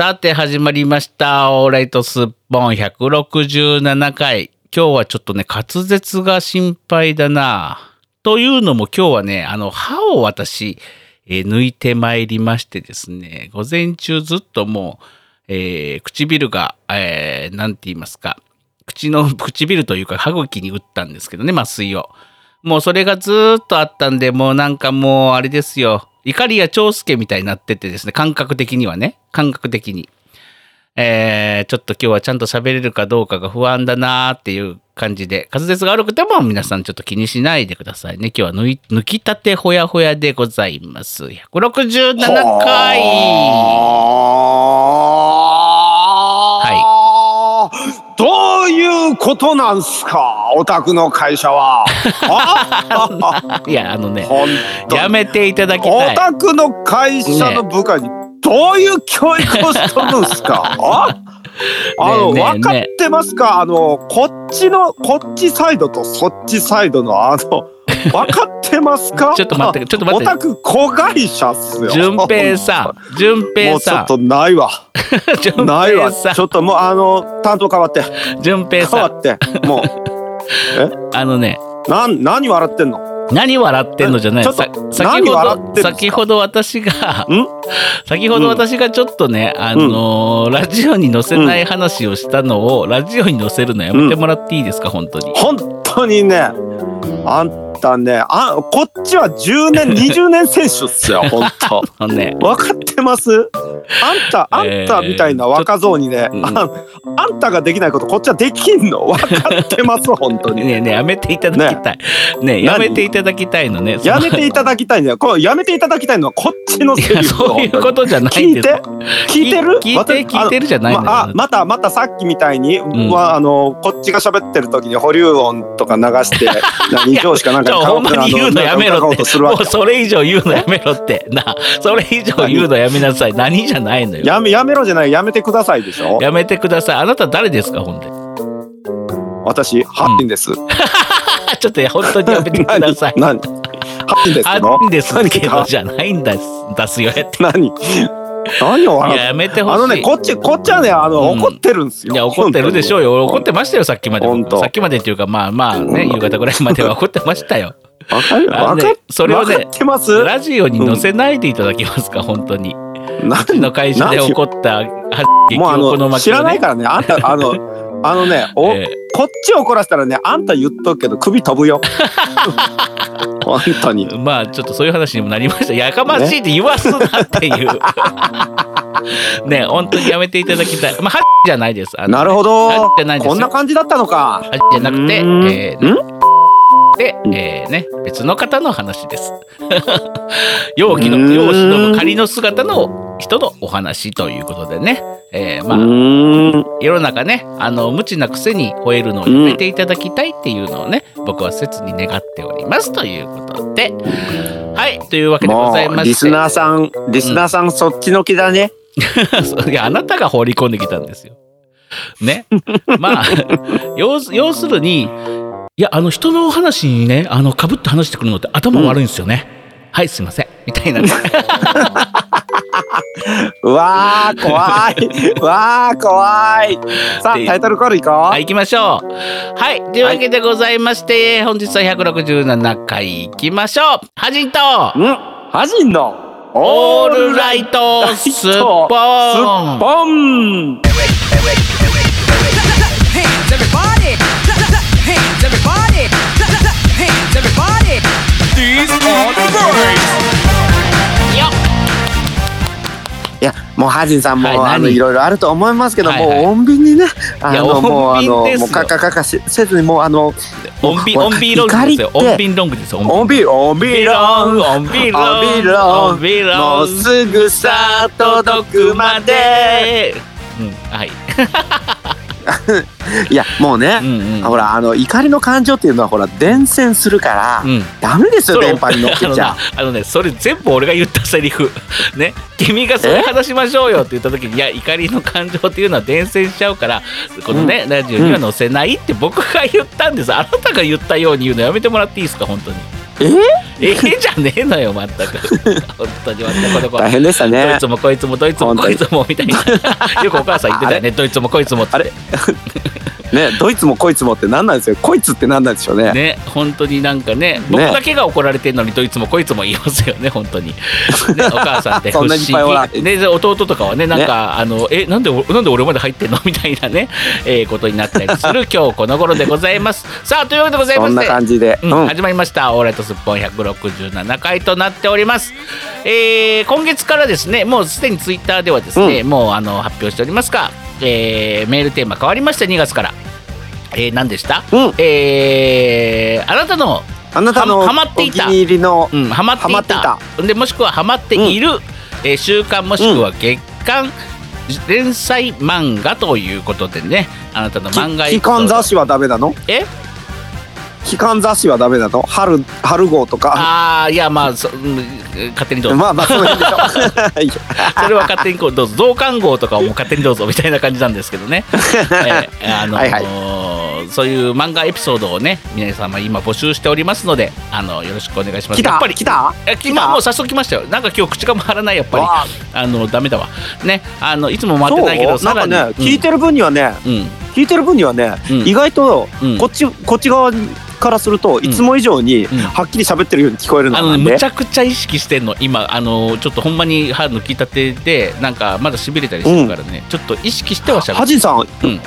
さて始まりました。オーライトスッポン167回。今日はちょっとね、滑舌が心配だな。というのも今日はね、あの、歯を私、え抜いてまいりましてですね、午前中ずっともう、えー唇が、えーて言いますか、口の、唇というか歯茎に打ったんですけどね、麻酔を。もうそれがずっとあったんで、もうなんかもうあれですよ。怒りや長介みたいになっててですね、感覚的にはね、感覚的に。えー、ちょっと今日はちゃんと喋れるかどうかが不安だなーっていう感じで、滑舌が悪くても皆さんちょっと気にしないでくださいね。今日は抜い抜きたてほやほやでございます。167回ことなんすか？お宅の会社は。あ いや、あのね、やめていただきたおい。宅の会社の部下にどういう教育をしとるんすか？ああの、ね分かってますか？あの、こっちの、こっちサイドとそっちサイドのあの、分かってますか？ちょっと待ってちょっと待って。お宅子会社っすよ。順平さん、順も平さん、うちょっとないわ。順ないわ。ちょっともうあの、担当変わって。順平変さん、わって。も あのね、う、なん、何笑ってんの？何笑ってんのじゃない。ち先何ほど先ほど私がん？先ほど私がちょっとね、あのーラジオに載せない話をしたのを、ラジオに載せるのやめてもらっていいですか、本当に。本当にね、あんたね、あ、こっちは10年、20年選手っすよ、本当。ね、分かってます？あんた、あんたみたいな若造にね、うん。ああんたができないことこっちはできんの？分かってます、本当に。ねえねえやめていただきたい。ねえ。やめていただきたいのね。やめていただきたいんだよ。これやめていただきたいのはこっちのセリフそういうことじゃない聞いて？聞いてる？聞いて、聞いてるじゃないのよ。まあ、またまたさっきみたいに、ん。まああのこっちが喋ってる時に保留音とか流して何 上司かなんかほんまに言うのやめろって。もうそれ以上言うのやめろって。なあ、それ以上言うのやめなさい。何じゃないのよ。やめやめろじゃないやめてくださいでしょやめてください。あなた誰ですか、ほんで？私ハッピンです、あ ちょっと本当にやめてください。何何ハッピンですあけど？んですけど何じゃないんだす、出すよ。やって。何？何をい笑っや、やめてほしい。あのねこっちこっちはねあの、うん。怒ってるんですよ。いや、怒ってるでしょうよ。怒ってましたよ、さっきまでさっきまでっていうか、まあまあね、夕方ぐらいまでは怒ってましたよ。わかるわかっそれをねラジオに載せないでいただけますか、本当に。何の会社で起こった、もうこのの知らないからね。あんたあのあのねお、えこっち怒らせたらねあんた言っとくけど首飛ぶよ。本当に。えまあちょっとそういう話にもなりました。やかましいって言わすなっていう。ね。本当にやめていただきたい。まあ、はじゃないです。あのなるほど。あじゃないですよ。こんな感じだったのか。はじゃなくて、うーん？えーで、えーね、別の方の話です。容器の、容姿の仮の姿の人のお話ということでね。えーまあ、世の中ね、あの、無知なくせに吠えるのをやめていただきたいっていうのをね、僕は切に願っておりますということで。はい、というわけでごもざいまして。うリスナーさんリスナーさんそっちの気だね いや、あなたが放り込んできたんですよ。ね。まあ、要するに、いや、あの、人のお話にね、あの、かぶって話してくるのって頭悪いんですよね。はい、すいません。みたいなわー怖いうわー怖いさあタイトルコールいこう、はい、行きましょう。はい、というわけでございまして、本日は167回行きましょう。はじんと、んハジンのオールライトスッポすっン。ぽん Hands everybody! Hands everybody! Hands everybody! These are the birds! いやもうハジンさんも、はいあの何？いろいろあると思いますけど、はいはいもう穏便にねあのもうあ穏のもうカカカカしせずにもうあのオンビ、もうオンビロングですよ。怒りってオンビロングですよ。穏便穏便ロン、オンビロン、オンビロンオンビロン。もうすぐさ届くまで。うん、はい。いやもうねう、んうん。ほらあの怒りの感情っていうのはほら伝染するから、うん。ダメですよ電波に乗っけ あのちゃなあのね、それ全部俺が言ったセリフ。ね。君がそれ話しましょうよって言った時に、いや、怒りの感情っていうのは伝染しちゃうから、このね、ラジオには載せないって僕が言ったんです。あなたが言ったように言うのやめてもらっていいですか、本当に。え？え？じゃねえのよ全く。本当に全くこの子。大変でしたどねいつもこいつもどいつもこいつもみたいな。よくお母さん言ってたよね。どいつもこいつもって。あれ？ねどいつもこいつもって何なんですよ。こいつって何なんでしょうね。ね本当になんかね僕だけが怒られてんのにどいつもこいつも言いますよね 本当に、ね、お母さんって。不思議。で弟とかはねなんか、あのえなんでおなんで俺まで入ってんの？みたいなね、えーことになったりする今日この頃でございます。さあというわけでございまして。そんな感じで、うん。うん。始まりました「オーライトスッポン167回」となっております、えー今月からですねもうすでにツイッターではですね、もうあの発表しておりますが、えーメールテーマ変わりました2月から、えー何でした、うん。えーあなたのあなたのはハマっていた。お気に入りの、うん、ハマっていた。でもしくはハマっている、えー週刊もしくは月刊連載漫画ということでねあなたの漫画き期間雑誌はダメなの？え？期間雑誌はダメなの？春春号とか？ああいやまあそうん勝手にどうぞ、まあまあその辺でしょ。それは勝手にこうどうぞ増刊号とかをもう勝手にどうぞみたいな感じなんですけどね、えーあのーはいはいそういう漫画エピソードをね皆様今募集しておりますのであのよろしくお願いします。来た？やっぱり来た？え今もう早速来ましたよ。なんか今日口が回らないやっぱり。わあ。のダメだわ。ねあのいつも回ってないけどそう？なんかね、さらに聞いてる分にはねうん。聞いてる分にはね、うん。意外とうん。こっち、こっち側からするといつも以上にうん。はっきり喋ってるように聞こえるのあのなんで、ねむちゃくちゃ意識してんの今。あのちょっとほんまに歯抜きたてでなんかまだしびれたりしてるからね、ちょっと意識してはしゃべるハジさん、うん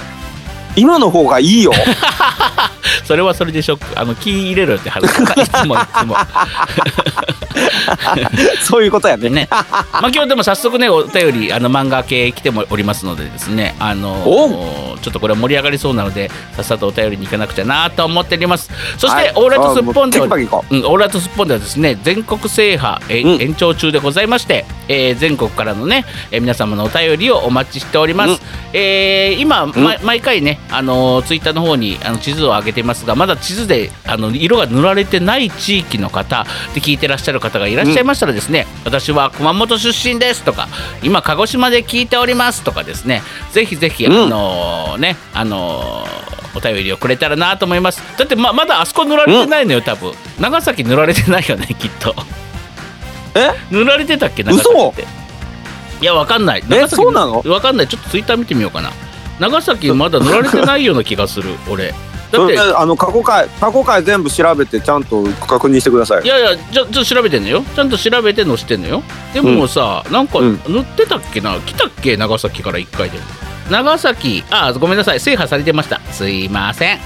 今の方がいいよ。それはそれでショック。あの気入れろよって話。いつもいつも。そういうことやね。ね。まあ今日でも早速ねお便りあの漫画系来てもおりますのでですねあのおちょっとこれは盛り上がりそうなのでさっさとお便りに行かなくちゃなと思っております。そして、はい。オーライトスッポンではうん、オーライトスッポンではですね全国制覇、えうん。延長中でございまして、えー全国からのね、えー皆様のお便りをお待ちしております、うん。えー今、ま毎回ねあのツイッターの方にあの地図を上げてますがまだ地図であの色が塗られてない地域の方で聞いてらっしゃる方がいらっしゃいましたらですね、私は熊本出身ですとか今鹿児島で聞いておりますとかですねぜひぜひあうんのねあのお便りをくれたらなと思います。だってままだあそこ塗られてないのよ多分。長崎塗られてないよねきっと。え？塗られてたっけ長崎って。いやわかんない。長崎そうなの？わかんない。ちょっとツイッター見てみようかな。長崎まだ塗られてないような気がする俺だってうんあの過去回過去回全部調べてちゃんと確認してください。いやいやちょちょっと調べてんのよ。ちゃんと調べて載せてんのよ。でもさ、なんかうん。塗ってたっけな？来たっけ？長崎から1回で。も長崎あごめんなさい。制覇されてました。すいません。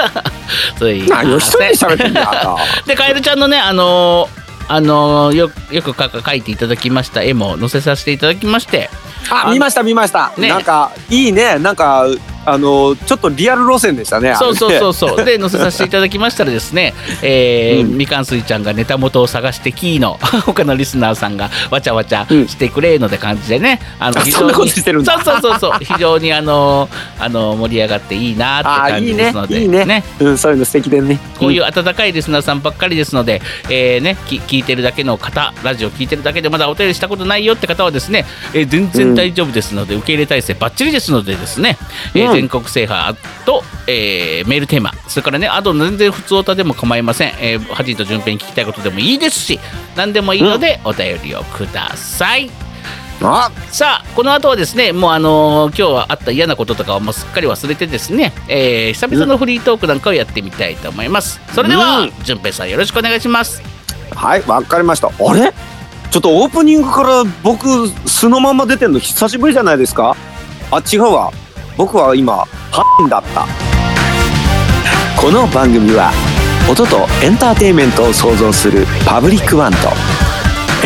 すいません。でカエルちゃんのねあのーあのーよよくか描いていただきました。絵も載せさせていただきまして。あ見ました見ました、ね。なんかいいね。なんかあのちょっとリアル路線でしたねそうそうそううそう。で載せさせていただきましたらですね、えーうん。みかんすいちゃんがネタ元を探してキーの 他のリスナーさんがわちゃわちゃうん。してくれので感じでね、あのあそんなことしてるんだ。そうそうそうそう。非常にあのあの盛り上がっていいなって感じですのでいいねうんそういうの素敵でね。こういう温かいリスナーさんばっかりですので、えーね、き聞いてるだけの方ラジオ聞いてるだけでまだお便りしたことないよって方はですね、えー全然大丈夫ですので、受け入れ体制ばっちりですのでですね、えーうん全国制覇と、えーメールテーマ。それからねあと全然普通歌でも構いません、えー、ハジンと順平に聞きたいことでもいいですし何でもいいのでお便りをください。あ。さあこの後はですねもうあのー今日はあった嫌なこととかをもうすっかり忘れてですね、えー久々のフリートークなんかをやってみたいと思います。それでは、うん。順平さんよろしくお願いします。はいわかりました。あれ？ちょっとオープニングから僕素のまま出てんの久しぶりじゃないですか？あ違うわ僕は今ハンだった。この番組は音とエンターテインメントを創造するパブリックワンと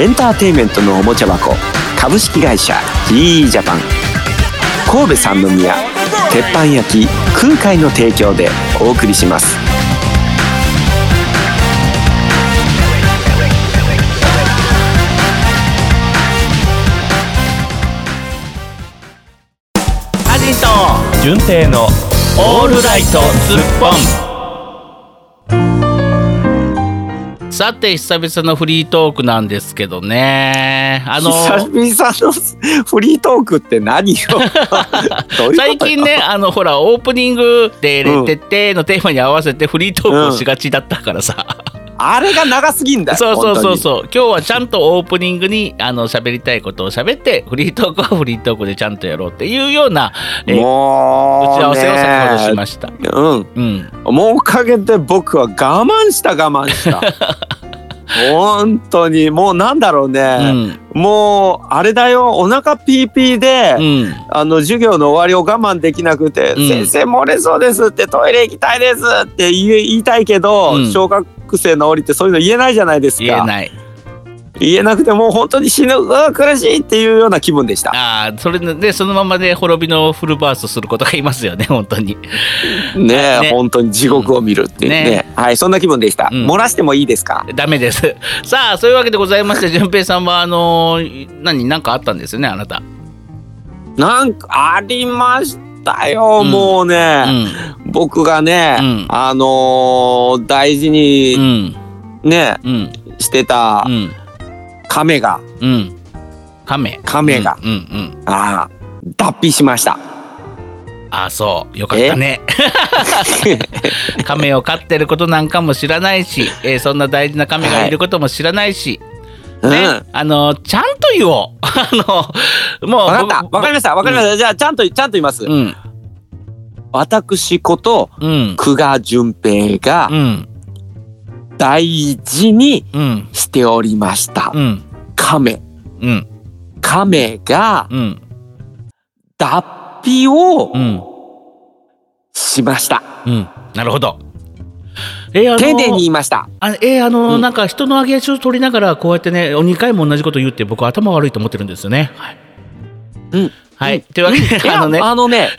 エンターテインメントのおもちゃ箱株式会社 GE ジャパン神戸三宮鉄板焼き空海の提供でお送りします。純正のオールライトスッポン。さて久々のフリートークなんですけどね。あの久々のフリートークって何よ。最近ねあのほらオープニング「でれてって」のテーマに合わせてフリートークをしがちだったからさ、あれが長すぎんだよそうそうそうう。そう今日はちゃんとオープニングにあの喋りたいことを喋ってフリートークはフリートークでちゃんとやろうっていうような、えう打ち合わせを先ほどしねました。うん。うん、もうおかげで僕は我慢した我慢した。本当に。もうなんだろううね、ん、もうあれだよお腹ピーピーで、うん、あの授業の終わりを我慢できなくて「うん。先生漏れそうです」って「トイレ行きたいです」って言いたいけど、うん。小学生の降りってそういうの言えないじゃないですか。言えない。言えなくてもう本当に死ぬうわ苦しいっていうような気分でした。ああ、それでそのままで滅びのフルバーストすることがいますよね、本当に。ねえね。本当に地獄を見るっていうね,、ね。はいそんな気分でした、うん。漏らしてもいいですか？ダメです。さあ、そういうわけでございまして、淳平さんはあのー何何かあったんですよね、あなた。なんかありましたよ、うん。もううね、ん、僕がね、うん。あのー大事うにん、ね、うん、してたうん、亀が、うん。亀。亀が。うん、うん。ああ脱皮しました。ああ、そう。よかったね。亀を飼ってることなんかも知らないし、えーそんな大事な亀がいることも知らないし、うんね、あのちゃんと言おう。あのもうわかった。僕わかりました。わかりました、じゃあちゃんとちゃんと言います、うん、私ことうん、久我淳平がうん、大事にうん、しておりました、うん、亀。うん、亀がうん、脱皮をうん、しました、うん。なるほど。えー、あの丁寧に言いました。あえーあのうん。なんか人の上げ足を取りながらこうやってね2回も同じこと言って僕頭悪いと思ってるんですよね。はい。うん。はい、というわけで、あのね。あのね、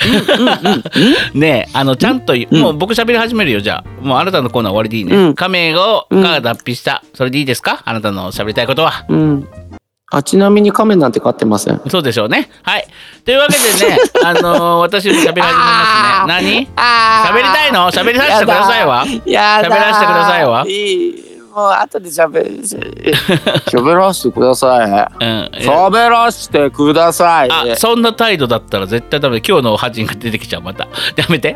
ねあのちゃんともう僕喋り始めるよ。じゃあもうあなたのコーナー終わりでいいね、うん。亀をうん。が脱皮した。それでいいですか？あなたの喋りたいことは。うん、うん。あちなみに亀なんて飼ってません。そうでしょうね。はい。というわけでね あの私も喋り始めますね。何？あ喋りたいの？喋りさせてくださいわ。や喋らせてくださいわ。いい。もう後で喋る。喋らせてください。うん。喋らせてください。あそんな態度だったら絶対ダメ。今日の覇人が出てきちゃうまた。やめて。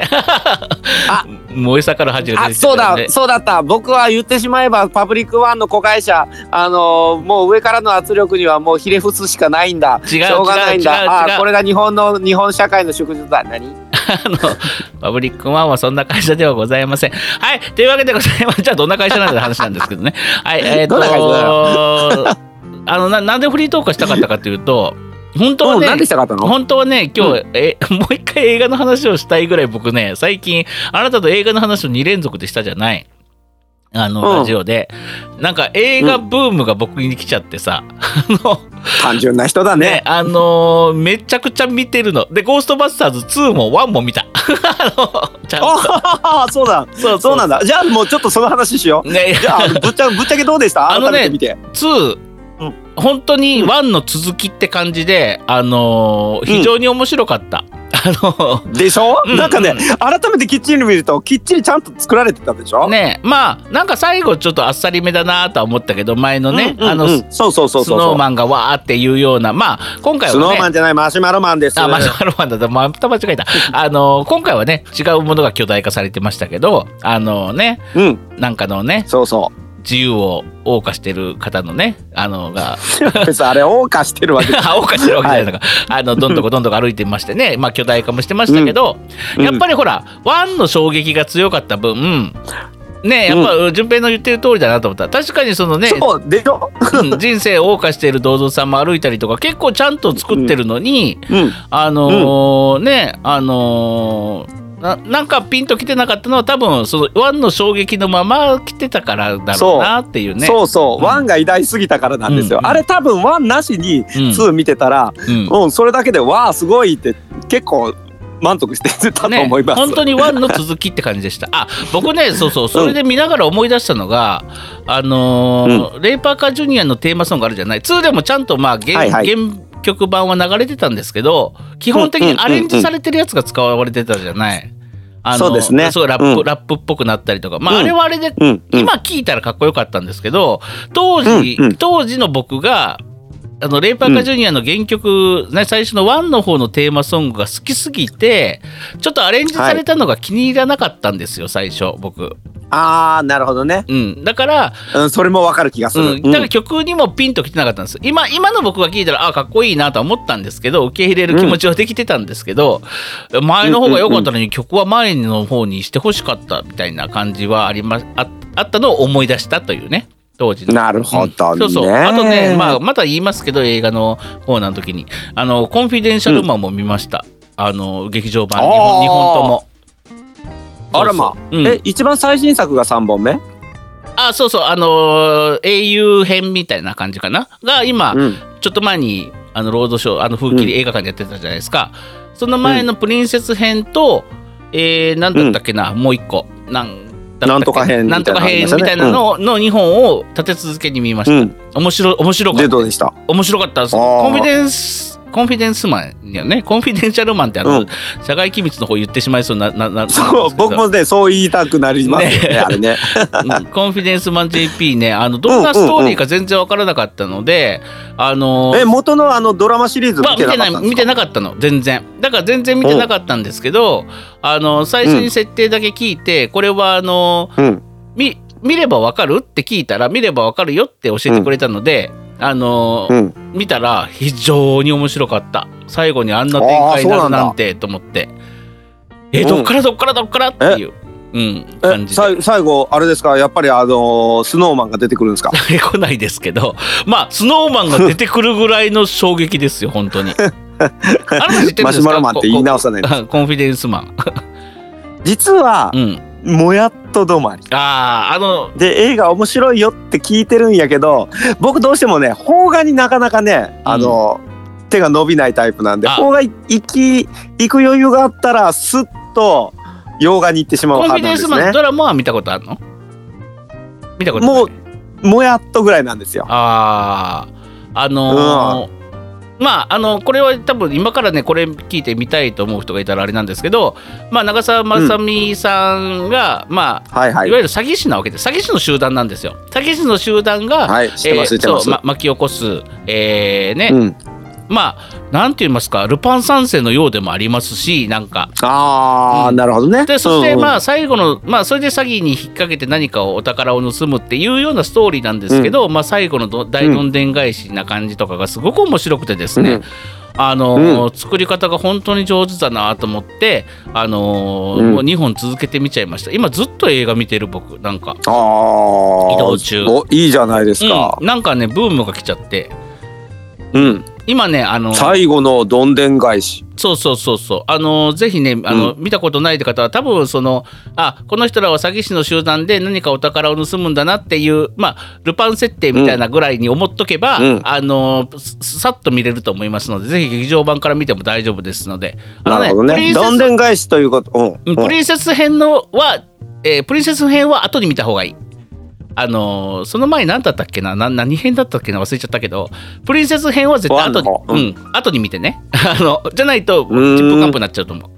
あ。燃え盛る覇人があ出てきちゃそうだそうだった。僕は言ってしまえばパブリックワンの子会社あのーもう上からの圧力にはもうひれ伏すしかないんだ。違うしょうがないんだ。あこれが日本の日本社会の縮図だ。何？あのパブリックワンはそんな会社ではございません。はい、というわけでございます。じゃあどんな会社なんだって話なんですけどね。はい、えーっとあのななんでフリートークしたかったかというと、本当はね本当はね今日、えもう一回映画の話をしたいぐらい僕ね最近あなたと映画の話を2連続でしたじゃないあの、うん。ラジオで。なんか映画ブームが僕に来ちゃってさ、あの単純な人だね。ねあのーめちゃくちゃ見てるの。で「ゴーストバスターズ2」も1も見た。あのちゃんと。ああそうだ。そうそう。なんだ。じゃあもうちょっとその話しよう。ねじゃあぶっちゃぶっちゃけどうでした？あのね改めて見て。2、うん本当に1の続きって感じで、あのー非常に面白かった。あのでしょ、うんなんかねうん。改めてきっちり見るときっちりちゃんと作られてたでしょ？ねまあなんか最後ちょっとあっさりめだなとは思ったけど前のね、うんうんうん。あのスそうそうそうそう。ノーマンがわーっていうようなまあ今回スノはねーマンじゃないマシュマロマンです。あマシュマロマンだったまた間違えた。あの今回はね違うものが巨大化されてましたけどあのねうん。なんかのねそうそ自由を謳歌してる方のねあのが。う 別にあれ謳歌してるわけじゃ謳歌してるわけじゃない。のか、あのどんどこどんどこ歩いてましてねまあ巨大化もしてましたけど、うん。やっぱりほらワンの衝撃が強かった分ねやっぱ順平の言ってる通りだなと思った。確かにそのねそう人生を謳歌している銅像さんも歩いたりとか結構ちゃんと作ってるのに、うん。あのーねあのーななんかピンときてなかったのは多分そのワンの衝撃のまま来てたからだろうなっていうね。そうそう、うん。 one が偉大すぎたからなんですよ、うんあれ多分 one なしにうん two 見てたら、うん。それだけでわあすごいって結構満足してたと思います、本当にワの続きって感じでした。あ僕ね そうそう。それで見ながら思い出したのが、あのーレイパーカージュニアのテーマソングあるじゃない。2でもちゃんとまあ原,、はいはい。原曲版は流れてたんですけど基本的にアレンジされてるやつが使われてたじゃない。あのそうですね。そうラップ、うん。ラップっぽくなったりとか。まあ、うん。あれはあれでうんうん。今聞いたらかっこよかったんですけど当時、うんうん。当時の僕があのレイパーカージュニアの原曲、ね、最初のワンの方のテーマソングが好きすぎてちょっとアレンジされたのが気に入らなかったんですよ、最初僕。ああなるほどね、うん、だから、うん、それもわかる気がする、うん、だから曲にもピンときてなかったんです。今今の僕が聞いたらあかっこいいなとは思ったんですけど受け入れる気持ちはできてたんですけど、前の方が良かったのに曲は前の方にしてほしかったみたいな感じはありまああったのを思い出したというね。当時の。なるほどね、そうそう。あとね、まあ、また言いますけど映画のコーナーの時に。あのコンフィデンシャルマンも見ました、あの劇場版2あー。本二本とも。あらまうん。え一番最新作が3本目？あそうそう。あのー英雄編みたいな感じかな？が今、うん。ちょっと前にあのロードショーあの風切り映画館でやってたじゃないですか、その前のプリンセス編と、えー、なんだったっけな、もう一個。なんなんとか編みたないんとか編みたいなのの2本を立て続けに見ました、うん。面白い面白かった。でどうでした？面白かったです。コンフィデンスコンフィデンスマンやね。コンフィデンシャルマンってあの、うん。社外機密の方言ってしまいそうなななそう僕もねそう。言いたくなりますよねね。あれね。うん。コンフィデンスマン JP ねあのどんなストーリーか全然わからなかったので、あのえ元のあのドラマシリーズまあ見てなかったんですか？ない見てなかったの。全然。だから全然見てなかったんですけどあの最初に設定だけ聞いて、これはあのうん。見見ればわかる？って聞いたら見ればわかるよって教えてくれたので、あのうん。見たら非常に面白かった。最後にあんな展開になるなんてと思って。えうん。どっからどっからどっから？っていう、うん、感じ最後あれですか？やっぱりあのスノーマンが出てくるんですか？出てこないですけど。まあスノーマンが出てくるぐらいの衝撃ですよ本当に。あなた知ってるんですか？マシュマロマンって言い直さないコンフィデンスマン。実はうんもやっと止まり。あああので映画面白いよって聞いてるんやけど僕どうしてもね邦画になかなかねあの、手が伸びないタイプなんであ。邦画行き行く余裕があったらスッと洋画に行ってしまう派なんですね。ドラマは見たことあるの？見たこともうもやっとぐらいなんですよ。あああのーまああのこれは多分今からねこれ聞いてみたいと思う人がいたらあれなんですけど、まあ、長澤まさみさんが、まあはいはい。いわゆる詐欺師なわけです詐欺師の集団なんですよ。詐欺師の集団が、はい知ってます知ってます、そうま巻き起こす、えーねうん、まあなんて言いますかルパン三世のようでもありますしなんか。ああ、うん。なるほどね。でそしてうんうん。まあ最後のまあそれで詐欺に引っ掛けて何かをお宝を盗むっていうようなストーリーなんですけど、まあ最後のど大どんでん返しな感じとかがすごく面白くてですね、うん。あのー作り方が本当に上手だなと思ってあのーうん。もう2本続けて見ちゃいました。今ずっと映画見てる僕なんか、移動中。おいいじゃないですか。うん、なんかねブームが来ちゃって。うん、今ねあの最後のどんでん返し。そうそうそうそう。あのぜひねあの、見たことないって方は多分そのあこの人らは詐欺師の集団で何かお宝を盗むんだなっていうまあルパン設定みたいなぐらいに思っとけば、うん。あのささっと見れると思いますのでぜひ劇場版から見ても大丈夫ですので。あのなるほどね。プリンセスどんでん返しということ。うん。うん。プリンセス編のは、えープリンセス編は後に見た方がいい。あのーその前何だったっけな？な何編だったっけな？忘れちゃったけど。プリンセス編は絶対後にうん、後に見てね。あのじゃないとチップカンプになっちゃうと思う。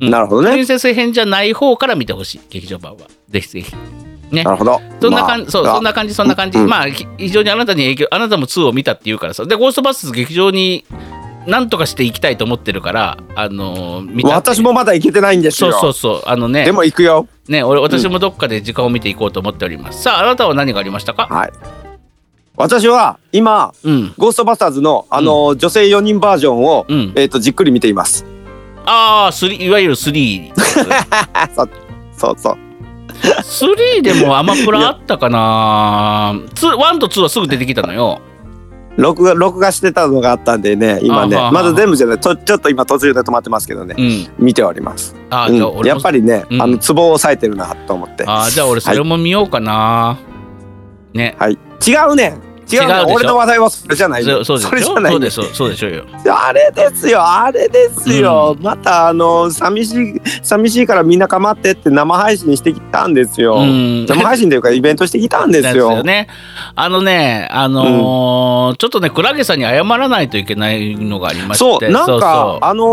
うん。なるほどね。プリンセス編じゃない方から見てほしい。劇場版は。ぜひぜひ。ね。なるほど。そんな感じ、そうまあそんな感じそんな感じ、うん。まあひ非常にあなたに影響あなたも2を見たっていうからさ。でゴーストバス劇場に何とかしていきたいと思ってるからあのー私もまだ行けてないんですそうよそうそうあのねでも行くよね、俺私もどっかで時間を見ていこうと思っております。さあ、あなたは何がありましたか？はい私は今うん。ゴーストバスターズのあの、女性4人バージョンを、うん。えっ、とじっくり見ていますああ、スリーいわゆる3。そうそうそう3でもアマプラあったかな。ツー1と2はすぐ出てきたのよ。録画録画してたのがあったんでね今ね。まだ全部じゃない。とちょっと今途中で止まってますけどね。うん。見ております、あじゃあ俺も。やっぱりね、うん。あのツボを押さえてるなと思って。あーじゃあ俺それも見ようかな。ね。はい。違うね違うね違う俺の話題はそれじゃないそうそうでしょ。れじゃないそうでしょ。そうでしょうよ。あれですよ。あれですよ、またあの寂しい寂しいからみんな構ってって生配信してきたんですよ、うん。生配信というかイベントしてきたんですよ。ね。あのね、あのーちょっとね、クラゲさんに謝らないといけないのがありまして。そうなんかそうそう。あの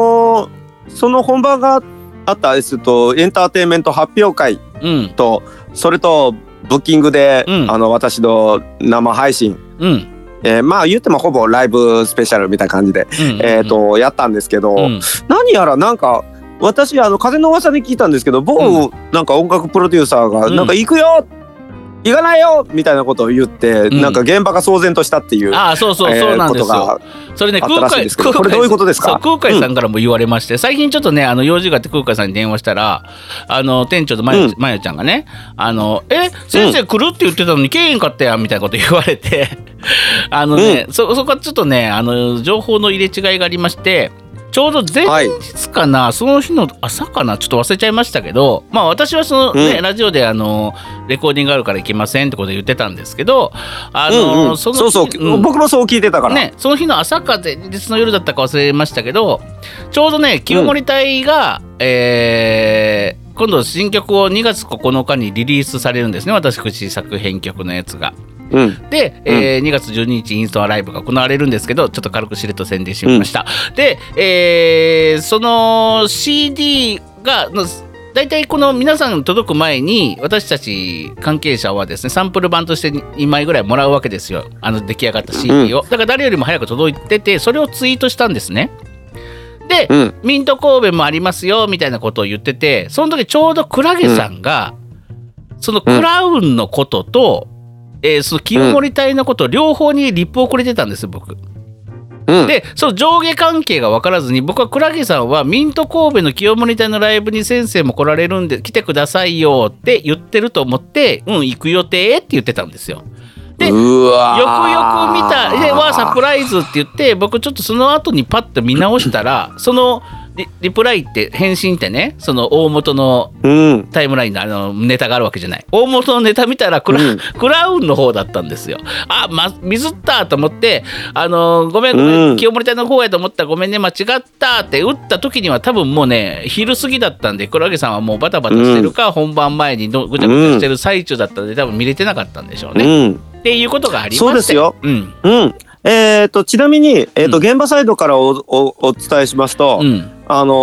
ーその本番があったですとエンターテインメント発表会うん。とそれとブッキングで、うんあの私の生配信、うん。えーまあ言ってもほぼライブスペシャルみたいな感じで、うん。えー、とやったんですけど、うん。何やらなんか私あの風の噂で聞いたんですけど某、なんか音楽プロデューサーが、うんなんか行くよ行かないよみたいなことを言って、んなんか現場が騒然としたっていう。ああそうそうそうなんですよえーことが。それね空海これどういうことですか？空海さんからも言われまして、最近ちょっとねあの用事があって空海さんに電話したらあの店長とまゆ,、うんまゆちゃんがねあのえ先生来るって言ってたのに来えへんかったやんみたいなこと言われて あのね、そそこはちょっとねあの情報の入れ違いがありましてちょうど前日かな、その日の朝かなちょっと忘れちゃいましたけどまあ私はそのね、うん。ラジオであのレコーディングあるから行けませんってこと言ってたんですけどあの、うんうん。そのそうそう、うん。僕もそう聞いてたから。ね、その日の朝か前日の夜だったか忘れましたけどちょうどね清盛隊が、えー今度新曲を2月9日にリリースされるんですね私口作編曲のやつが。うん。で、えー2月12日インストアライブが行われるんですけどちょっと軽くしれっと宣伝してみました。で、えーその CD がの大体この皆さんに届く前に私たち関係者はですねサンプル版として2枚ぐらいもらうわけですよ。あの出来上がった CD を、だから誰よりも早く届いててそれをツイートしたんですね。で、うん。ミント神戸もありますよみたいなことを言っててその時ちょうどクラゲさんが、そのクラウンのことと、えーその清盛隊のこと両方にリップをくれてたんですよ僕。うんでその上下関係が分からずに僕はクラゲさんはミント神戸の清盛隊のライブに先生も来られるんで来てくださいよって言ってると思ってうん行く予定って言ってたんですよ。でよくよく見たでわサプライズって言って僕ちょっとその後にパッと見直したらそのリリプライって返信ってねその大元のうん。タイムラインのあのネタがあるわけじゃない。大元のネタ見たらクラ,、うん。クラウンの方だったんですよ。あ、ま、ミスったと思ってあのごめんごめん、うん。清盛隊の方やと思ったごめんね間違ったって打った時には多分もうね昼過ぎだったんでクラゲさんはもうバタバタしてるか、本番前にのぐちゃぐちゃしてる最中だったんで多分見れてなかったんでしょうね、うん。っていうことがありまして。そうですよ。うん。うん。えー、とちなみに、えーとうん。現場サイドからおおお伝えしますと、うんあの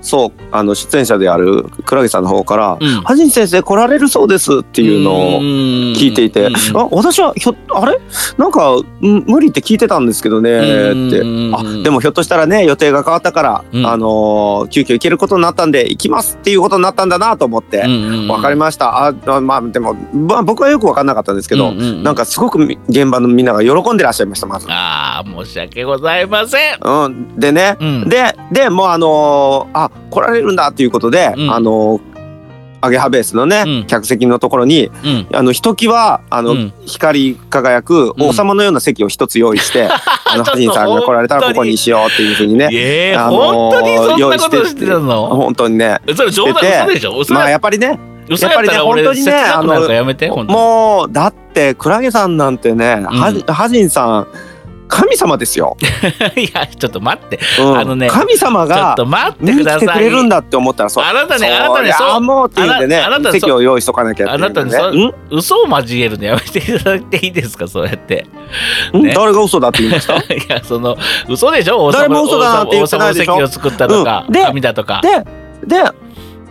ーそうあの出演者である倉木さんの方からうん「はじん先生来られるそうです」っていうのを聞いていて「うん。あ私はひょあれ？なんかん無理って聞いてたんですけどね」って。うん「あでもひょっとしたらね予定が変わったから、うん。あのー急遽行けることになったんで行きます」っていうことになったんだなと思って「わかりました」ああまあでも、まあ、僕はよく分かんなかったんですけど、なんかすごくみ現場のみんなが喜んでらっしゃいましたまず。ああ申し訳ございません。うん、でね、うん。ででもうあのーあ来られるんだっていうことで、うん。あのーアゲハベースのね、うん。客席のところにうん。あのひときわあの、うん。光り輝く王様のような席を一つ用意して、あのハジンさんが来られたらここにしようっていうふうにねええあのー用意して本当にね。それ冗談でしょ？嘘まあややっぱりね嘘やっぱりね俺本当にね切なくなるからやめて本当に。もうだってクラゲさんなんてね、はうん。ハジンさん神様ですよ、いやちょっと待って。うん。あのね神様ちょっがと待ってくだれるんだって思ったらそうあなたねそあなたねそう。もうっていうんでねあなた席を用意しとかなきゃっていうあなたね嘘を交えるのやめていただいていいですかそうやって。ね。誰が嘘だって言いましたいやその嘘でしょ？王誰も嘘だなんて言ってないでしょ？王様の席を作ったとか。うん。で紙だとか。でで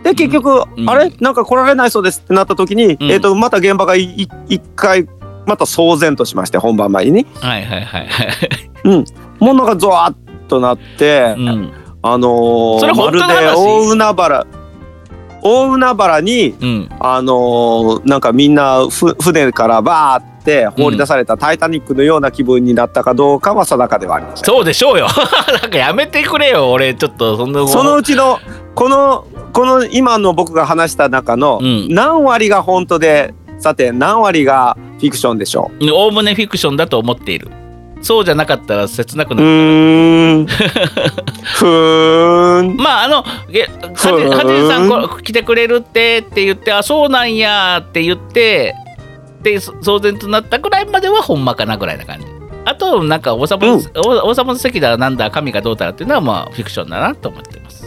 で結局、うん。あれ？なんか来られないそうですってなった時に、うん。えっ、とまた現場が一回また騒然としまして本番前にね。はいはいはいはい。もうなんかゾワッとなって、うん。あのーそまるで大海原大海原にうん。あのーなんかみんなふ船からバーって放り出された「タイタニック」のような気分になったかどうかは定かではありません。そうでしょうよ。なんかやめてくれよ俺ちょっとそんなそのうちのこのこの今の僕が話した中のうん。何割が本当でさて何割がフィクションでしょ。おおむねフィクションだと思っている。そうじゃなかったら切なくううなる、ふーん。まああのげはじじさんこ来てくれるってって言ってあそうなんやって言ってでそ騒然となったぐらいまではほんまかなぐらいな感じ。あとなんか王様の、うん。王王様の席だなんだ神がどうたらっていうのはまあフィクションだなと思ってます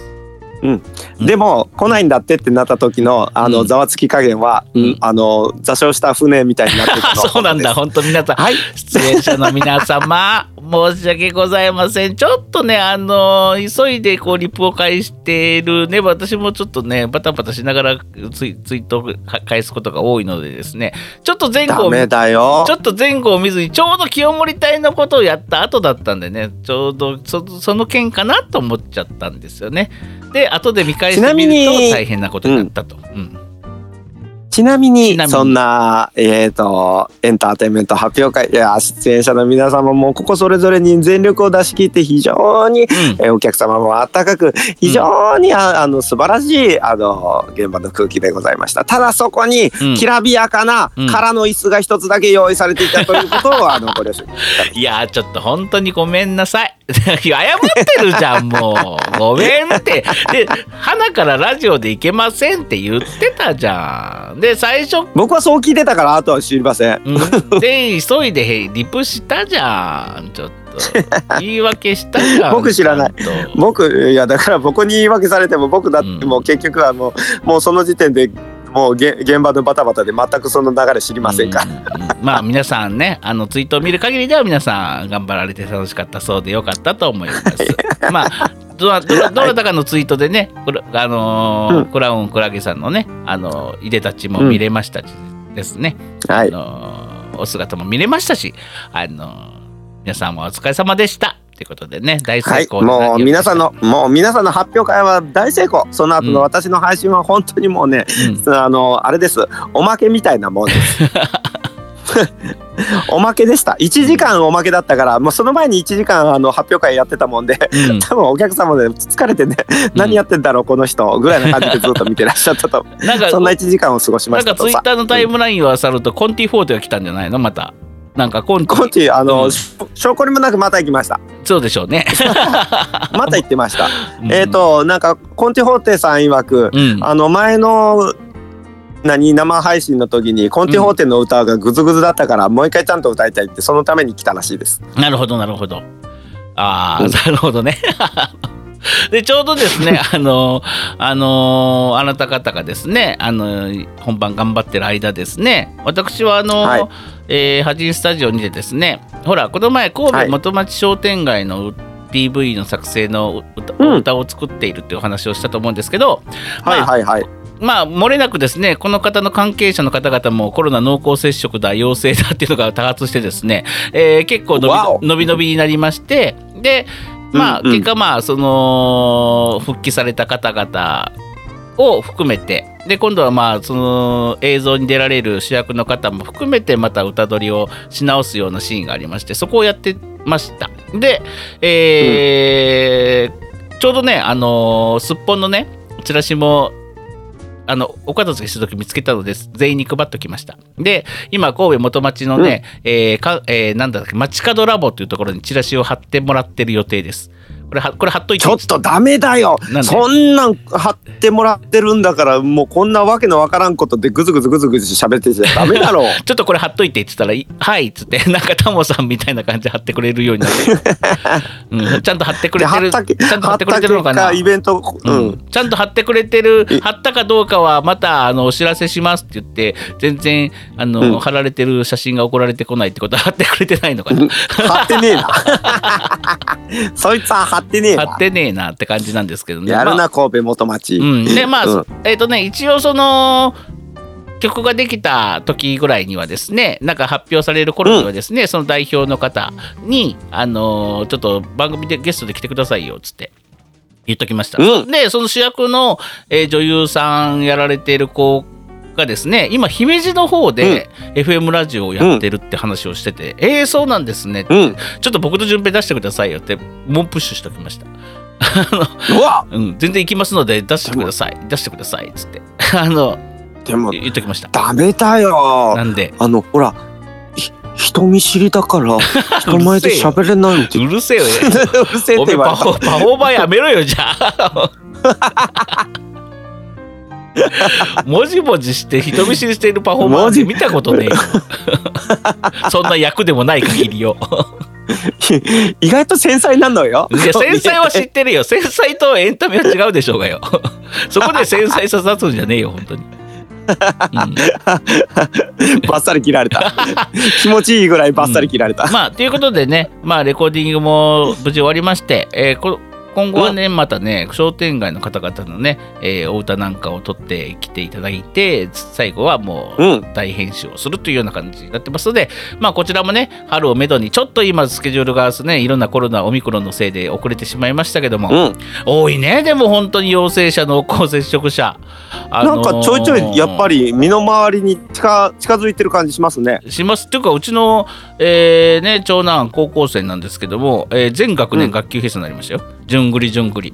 うん。でも来ないんだってってなった時のあのうん。ざわつき加減は、うん。うんあの座礁した船みたいになってるの。そうなんだ。本当皆さん。はい。出演者の皆様申し訳ございません。ちょっとねあの急いでこうリプを返してるね。私もちょっとねバタバタしながらツイツイートをか返すことが多いのでですね。ちょっと前後をちょっと前後を見ずにちょうど清盛隊のことをやった後だったんでね。ちょうどそその件かなと思っちゃったんですよね。でで後で見返してみるにと大変なことになったと。うん。ちなみにちなみにそんな、えっ、と、エンターテインメント発表会、いや、出演者の皆様も、ここそれぞれに全力を出し切って、非常に、えーお客様も温かく、非常に、ああの、素晴らしい、あの、現場の空気でございました。ただそこにうん、きらびやかなうん、空の椅子が一つだけ用意されていたということを、あの、ご了承ください。いやーちょっと本当にごめんなさい。謝ってるじゃんもう。ごめんって。で花からラジオで行けませんって言ってたじゃん。で最初僕はそう聞いてたから、あとは知りません。うんで急いでリプしたじゃんちょっと 言い訳したじゃん僕知らない僕いやだから僕に言い訳されても僕だってもう結局はもうもうその時点でもうげ現場のバタバタで全くその流れ知りませんから、まあ皆さんねあのツイートを見る限りでは皆さん頑張られて楽しかったそうでよかったと思います。まあどなどなどなたかのツイートでねクラあのーうん。クラウンクラゲさんのねあのいでたちも見れましたしですね、はい。あのーお姿も見れましたしあのー皆さんもお疲れ様でしたということでね大成はいもう皆さんのもう皆さんの発表会は大成功。その後の私の配信は本当にもうね、うん。あのあれです。おまけみたいなもんです。おまけでした。1時間おまけだったからもうその前に1時間あの発表会やってたもんでうん。多分お客様で疲れてね、何やってんだろうこの人ぐらいな感じでずっと見てらっしゃったと。なんかそんな1時間を過ごしまなんかしたとさ。ツイッターのタイムラインを漁るとコンティフォーテが来たんじゃないの？またなんかコンテコンティあの、うん。証拠りもなくまた行きました。そうでしょうね。また行ってました。うん。えっ、となんかコンティホーテさん曰く、うん、あの前の何生配信の時にコンティホーテの歌がグズグズだったから、もう一回ちゃんと歌いたいってそのために来たらしいです。なるほどなるほど。ああ、うん。なるほどね。でちょうどですね あのあのあなた方がですねあの本番頑張ってる間ですね私はあの、はい。えー、ハジンスタジオにてですねほらこの前神はい。戸元町商店街の PV の作成の歌,、うん。歌を作っているっていうお話をしたと思うんですけど、まあはいはいはい。まあ漏れなくですねこの方の関係者の方々もコロナ濃厚接触だ陽性だっていうのが多発してですね、えー結構伸び伸び伸びになりましてでまあ、うん。うん結果まあその復帰された方々を含めてで今度はまあその映像に出られる主役の方も含めてまた歌取りをし直すようなシーンがありましてそこをやってました。で、えーちょうどねあのーすっぽんのねチラシもあのお片付けした時見つけたのです。全員に配っときました。で今神戸元町のね、えーかえーなんだっけ街角ラボというところにチラシを貼ってもらってる予定ですこれはこれ貼っといて。ちょっとダメだよ。そんなん貼ってもらってるんだからもうこんなわけのわからんことでグズグズグズグズ喋ってちゃダメだろう。ちょっとこれ貼っといてって言ったらい「はい」っつってなんかタモさんみたいな感じで貼ってくれるようになって。る、うん、ちゃんと貼ってくれてるで貼ったけちゃんと貼貼っくれってるのかな？果イベントううん。ん、ちゃんと貼ってくれてるえ貼ったかどうかはまたあのお知らせしますって言って全然あの、うん。貼られてる写真が送られてこないってことは貼ってくれてないのかな？貼ってねえな。そいつは貼ってねえな。貼ってねえなって感じなんですけどね。やるまあな神戸元町、うん、でまあ、うん。えっ、とね一応その曲ができた時ぐらいにはですねなんか発表される頃にはですね、その代表の方にあのーちょっと番組でゲストで来てくださいよっつって言っときました、うん。でその主役の、えー女優さんやられている子がですね今姫路の方で FM ラジオをやってるって話をしてて、えー、そうなんですねって、うん。ちょっと僕と順平出してくださいよって猛プッシュしておきました。うわうん、全然行きますので出してください。出してくださいっつって。あのでも言っときました。ダメだよ。なんで？あのほらひ人見知りだから 人前で喋れないって。うるせえよ。うるせえって言われた。パフォーマーやめろよじゃあ もじもじして人見知りしているパフォーマーって見たことねえよ。そんな役でもない限りよ。意外と繊細なのよ。いや繊細は知ってるよ。繊細とエンタメは違うでしょうがよ。そこで繊細さ出すんじゃねえよ本当に、うん。バッサリ切られた。気持ちいいぐらいバッサリ切られた、まあということでねまあレコーディングも無事終わりまして、えーこ今後はね、またね、商店街の方々のね、えーお歌なんかを取ってきていただいて、最後はもう、うん。大編集をするというような感じになってますので、まあ、こちらもね、春をめどに、ちょっと今、スケジュールがね、いろんなコロナ、オミクロンのせいで遅れてしまいましたけども、うん。多いね、でも本当に陽性者、濃厚接触者。あなんかちょいちょいやっぱり。り身の回りに近近づいてる感じしますね。しますっていうかうちの、えーね、長男高校生なんですけども、えー全学うん年学級閉鎖になりましたよ順繰り順繰り。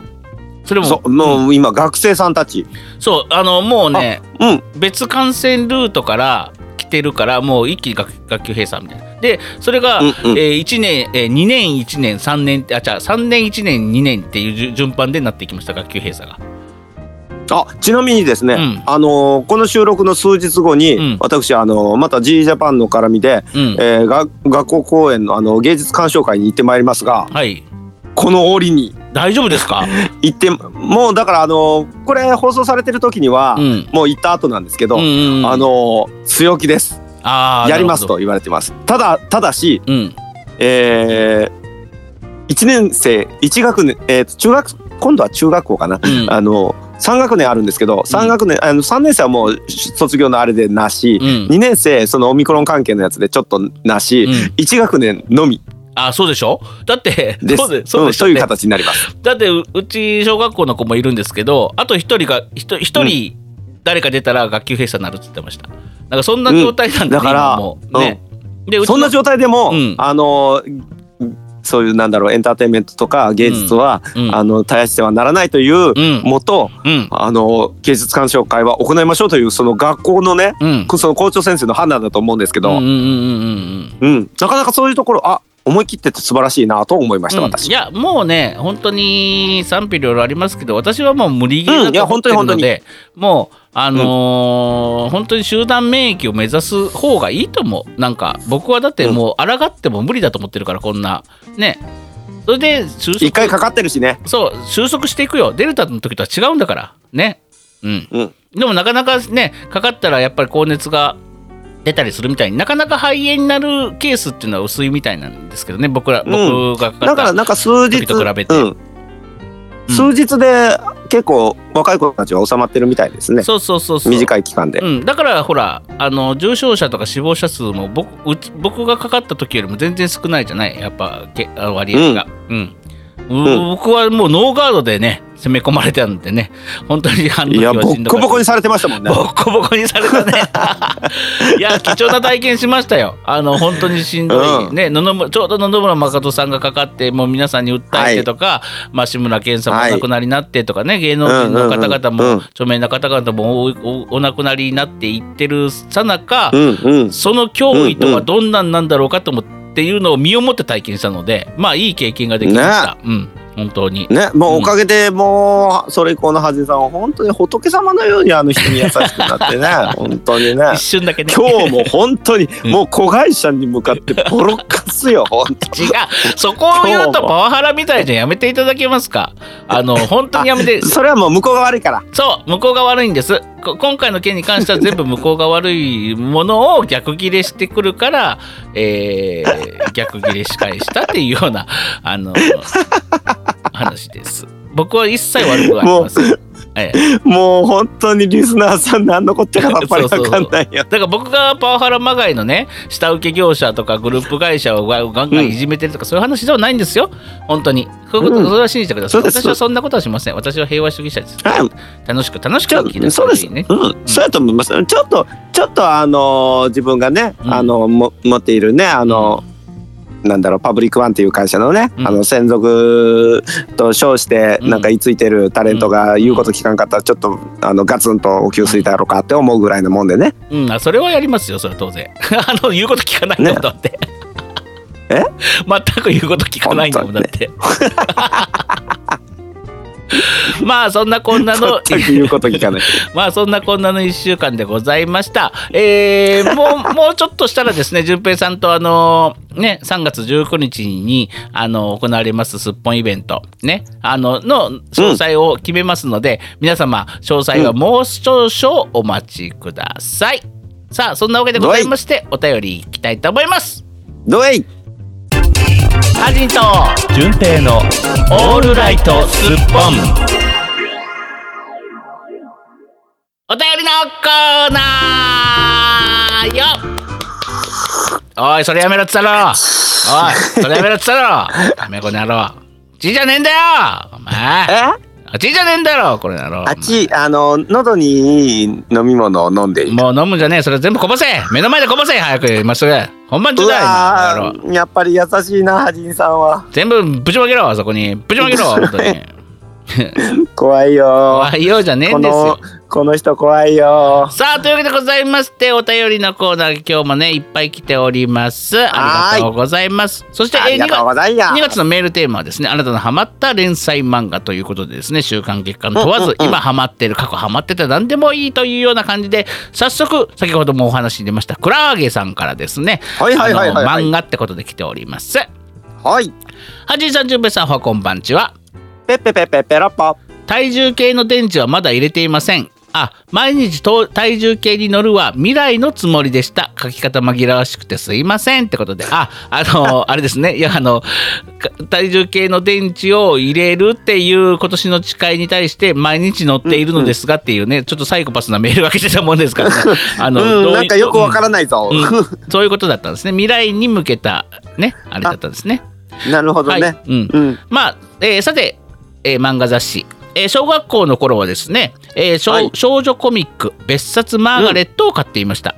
それももう今学生さんたち。そうあのもうねうん。別感染ルートから来てるからもう一気に学学級閉鎖みたいな。でそれが、うんうん。えー1年、えー2年1年3年あじゃあ3年1年2年っていう順順番でなっていきました学級閉鎖が。あちなみにですね、うん。あのーこの収録の数日後に、うん。私あのーまた G ジャパンの絡みで、うん。えーが学校公演のあの芸術鑑賞会に行ってまいりますがはい。この折に大丈夫ですか？行ってもうだからあのーこれ放送されてる時には、うん。もう行った後なんですけど、うんうんうん。あのー強気です。あーやりますと言われてます。ただただしうん。えー、1年生1学年、えーと中学今度は中学校かな、うん。あの3学年あるんですけど3学年、あの3年生はもう卒業のあれでなし、うん。2年生そのオミクロン関係のやつでちょっとなし、うん。1学年のみあそうでしょ？だってそうでそうでしょ？ういう形になります。だってううち小学校の子もいるんですけどあと一人が一一人誰か出たら学級閉鎖になるって言ってました。なんかそんな状態なんで、うん。だから今もう。ね、でうちのそんな状態でも、うん。あのそういうなんだろうエンターテインメントとか芸術は、うん。あの絶やしてはならないといううん。もと、うん。あの芸術鑑賞会は行いましょうというその学校のねうん。その校長先生の判断だと思うんですけど、うんうんうんうんうん。うん、なかなかそういうところあ思い切ってて素晴らしいなと思いました、うん。私。いやもうね本当に賛否両論ありますけど私はもう無理ゲーだと思ってる本当に。ので、もうあのー本当に集団免疫を目指す方がいいと思うなんか僕はだってもう抗っても無理だと思ってるからこんな。ね。それで収束。一回かかってるしね。そう収束していくよ。デルタの時とは違うんだから。ね。うん。うん、でもなかなかねかかったらやっぱり高熱が出たりするみたいになかなか肺炎になるケースっていうのは薄いみたいなんですけどね僕ら、うん。僕がかかっただからなんか数日時と比べて。うん、数日で結構若い子たちは収まってるみたいですね。そうそうそうそう。短い期間で。うん、だからほらあの重症者とか死亡者数も僕僕がかかった時よりも全然少ないじゃない？やっぱけあ割合が、うん。ううん。僕はもうノーガードでね攻め込まれたんでね。本当にあの時いやボコボコにされてましたもんね。ボッコボコにされたね。いや貴重な体験しましたよ。あの本当にしんどい、うん。ね野々村ちょうど野々村誠さんがかかってもう皆さんに訴えてとか、まあ、志村けんさんもお亡くなりになってとかね、芸能人の方々うんうんうんもうん。著名な方々もお亡くなりになっていってるさなか、うんうん。その脅威とはどんなんなんだろうかと思っていうのを身をもって体験したのでまあいい経験ができました、うん本当に。ね、もうおかげでもうそれ以降のはじさんは本当に仏様のようにあの人に優しくなってね 本当にね。一瞬だけね。今日も本当にうん。もう子会社に向かってボロカスよ 本当違う。そこを言うとパワハラみたいじゃん。やめていただけますか？あの本当にやめて。それはもう向こうが悪いから。そう向こうが悪いんです。こ今回の件に関しては全部向こうが悪いものを逆ギレしてくるから、えー逆ギレし返したっていうようなあの 話です。僕は一切悪くはありませんええ。もう本当にリスナーさん何のこっちゃかさっぱりわかんないよ。だから僕がパワハラまがいのね下請け業者とかグループ会社をガンガンいじめてるとか、そういう話ではないんですよ。本当に。そういうこと、うん。それは信じてください。私はそんなことはしません。私は平和主義者です。はい。楽しく楽しく聞いてそうです、ねうん、そうやと思います。ちょっとちょっとあのー自分がね、うん。あのも持っているねあのなんだろうパブリックワンっていう会社のね、うん。あの専属と称してうん。なんか居ついてるタレントが言うこと聞かんかったらちょっとあのガツンとお給水だろうかって思うぐらいのもんでね。うん、あそれはやりますよそれは当然。あの言うこと聞かないんだもんだって。え 全く言うこと聞かないんだもんだって まあそんなこんなの言うこと聞かない まあそんなこんなの1週間でございました。えー、もう もうちょっとしたらですね順平さんとあのね3月19日にあの行われますすっぽんイベントねあのの詳細を決めますので、皆様詳細はもう少々お待ちください。さあそんなわけでございましてお便りいきたいと思います。どういハジンと純平のオールライトスッポンお便りのコーナーよおいそれやめろっつったろおいそれやめろっつったろダメこの野郎ちじゃねえんだよお前えあちじゃねえんだろこれ野郎あっちあの喉にいい飲み物を飲んでいる。もう飲むんじゃねえそれ全部こぼせ。目の前でこぼせ早く今すぐ。本番中うだよやっぱり優しいなハジンさんは。全部ぶちまけろあそこに。ぶちまけろ 本当に 怖いよ。怖いようじゃねえこんですよ。のこの人怖いよ。さあというわけでございましてお便りのコーナー今日もねいっぱい来ております。ありがとうございます。そしてえー2ありがとうございます2月のメールテーマはですねあなたのハマった連載漫画ということでですね。週刊月間問わず、うんうんうん。今ハマってる過去ハマってた何でもいいというような感じで早速先ほどもお話に出ましたクラーゲさんからですね漫画ってことで来ております。はい。はじいさんじゅんべいさんおはこんばんちはペッペペッペペロッポ体重計の電池はまだ入れていません。あ、毎日と体重計に乗るは未来のつもりでした。書き方紛らわしくてすいませんってことで、あ、あの、あれですね。いや、あの、か体重計の電池を入れるっていう今年の誓いに対して毎日乗っているのですがっていうね、ちょっとサイコパスなメールが来てたもんですからね。あの、うなんかよくわからないぞ、うん そういうことだったんですね。未来に向けたね、あれだったんですね。なるほどはい。ね、うん。うんまあ、えーさて、えー漫画雑誌、えー小学校の頃はですね、えー少はい。少女コミック別冊マーガレットを買っていました。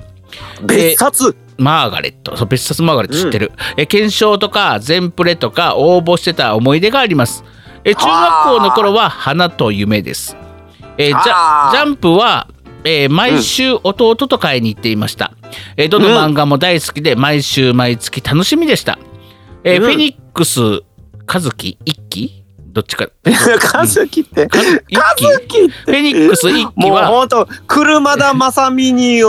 別冊？マーガレット。そう別冊マーガレット知ってる、えー検証とか全プレとか応募してた思い出があります、えー中学校の頃は花と夢です、えージャジャンプは、えー毎週弟と買いに行っていました、えーどの漫画も大好きで毎週毎月楽しみでした、えフェニックス和樹一期？どっちか。カズキって。カ期ズキフェニックス一期もうはほんと車田正美に謝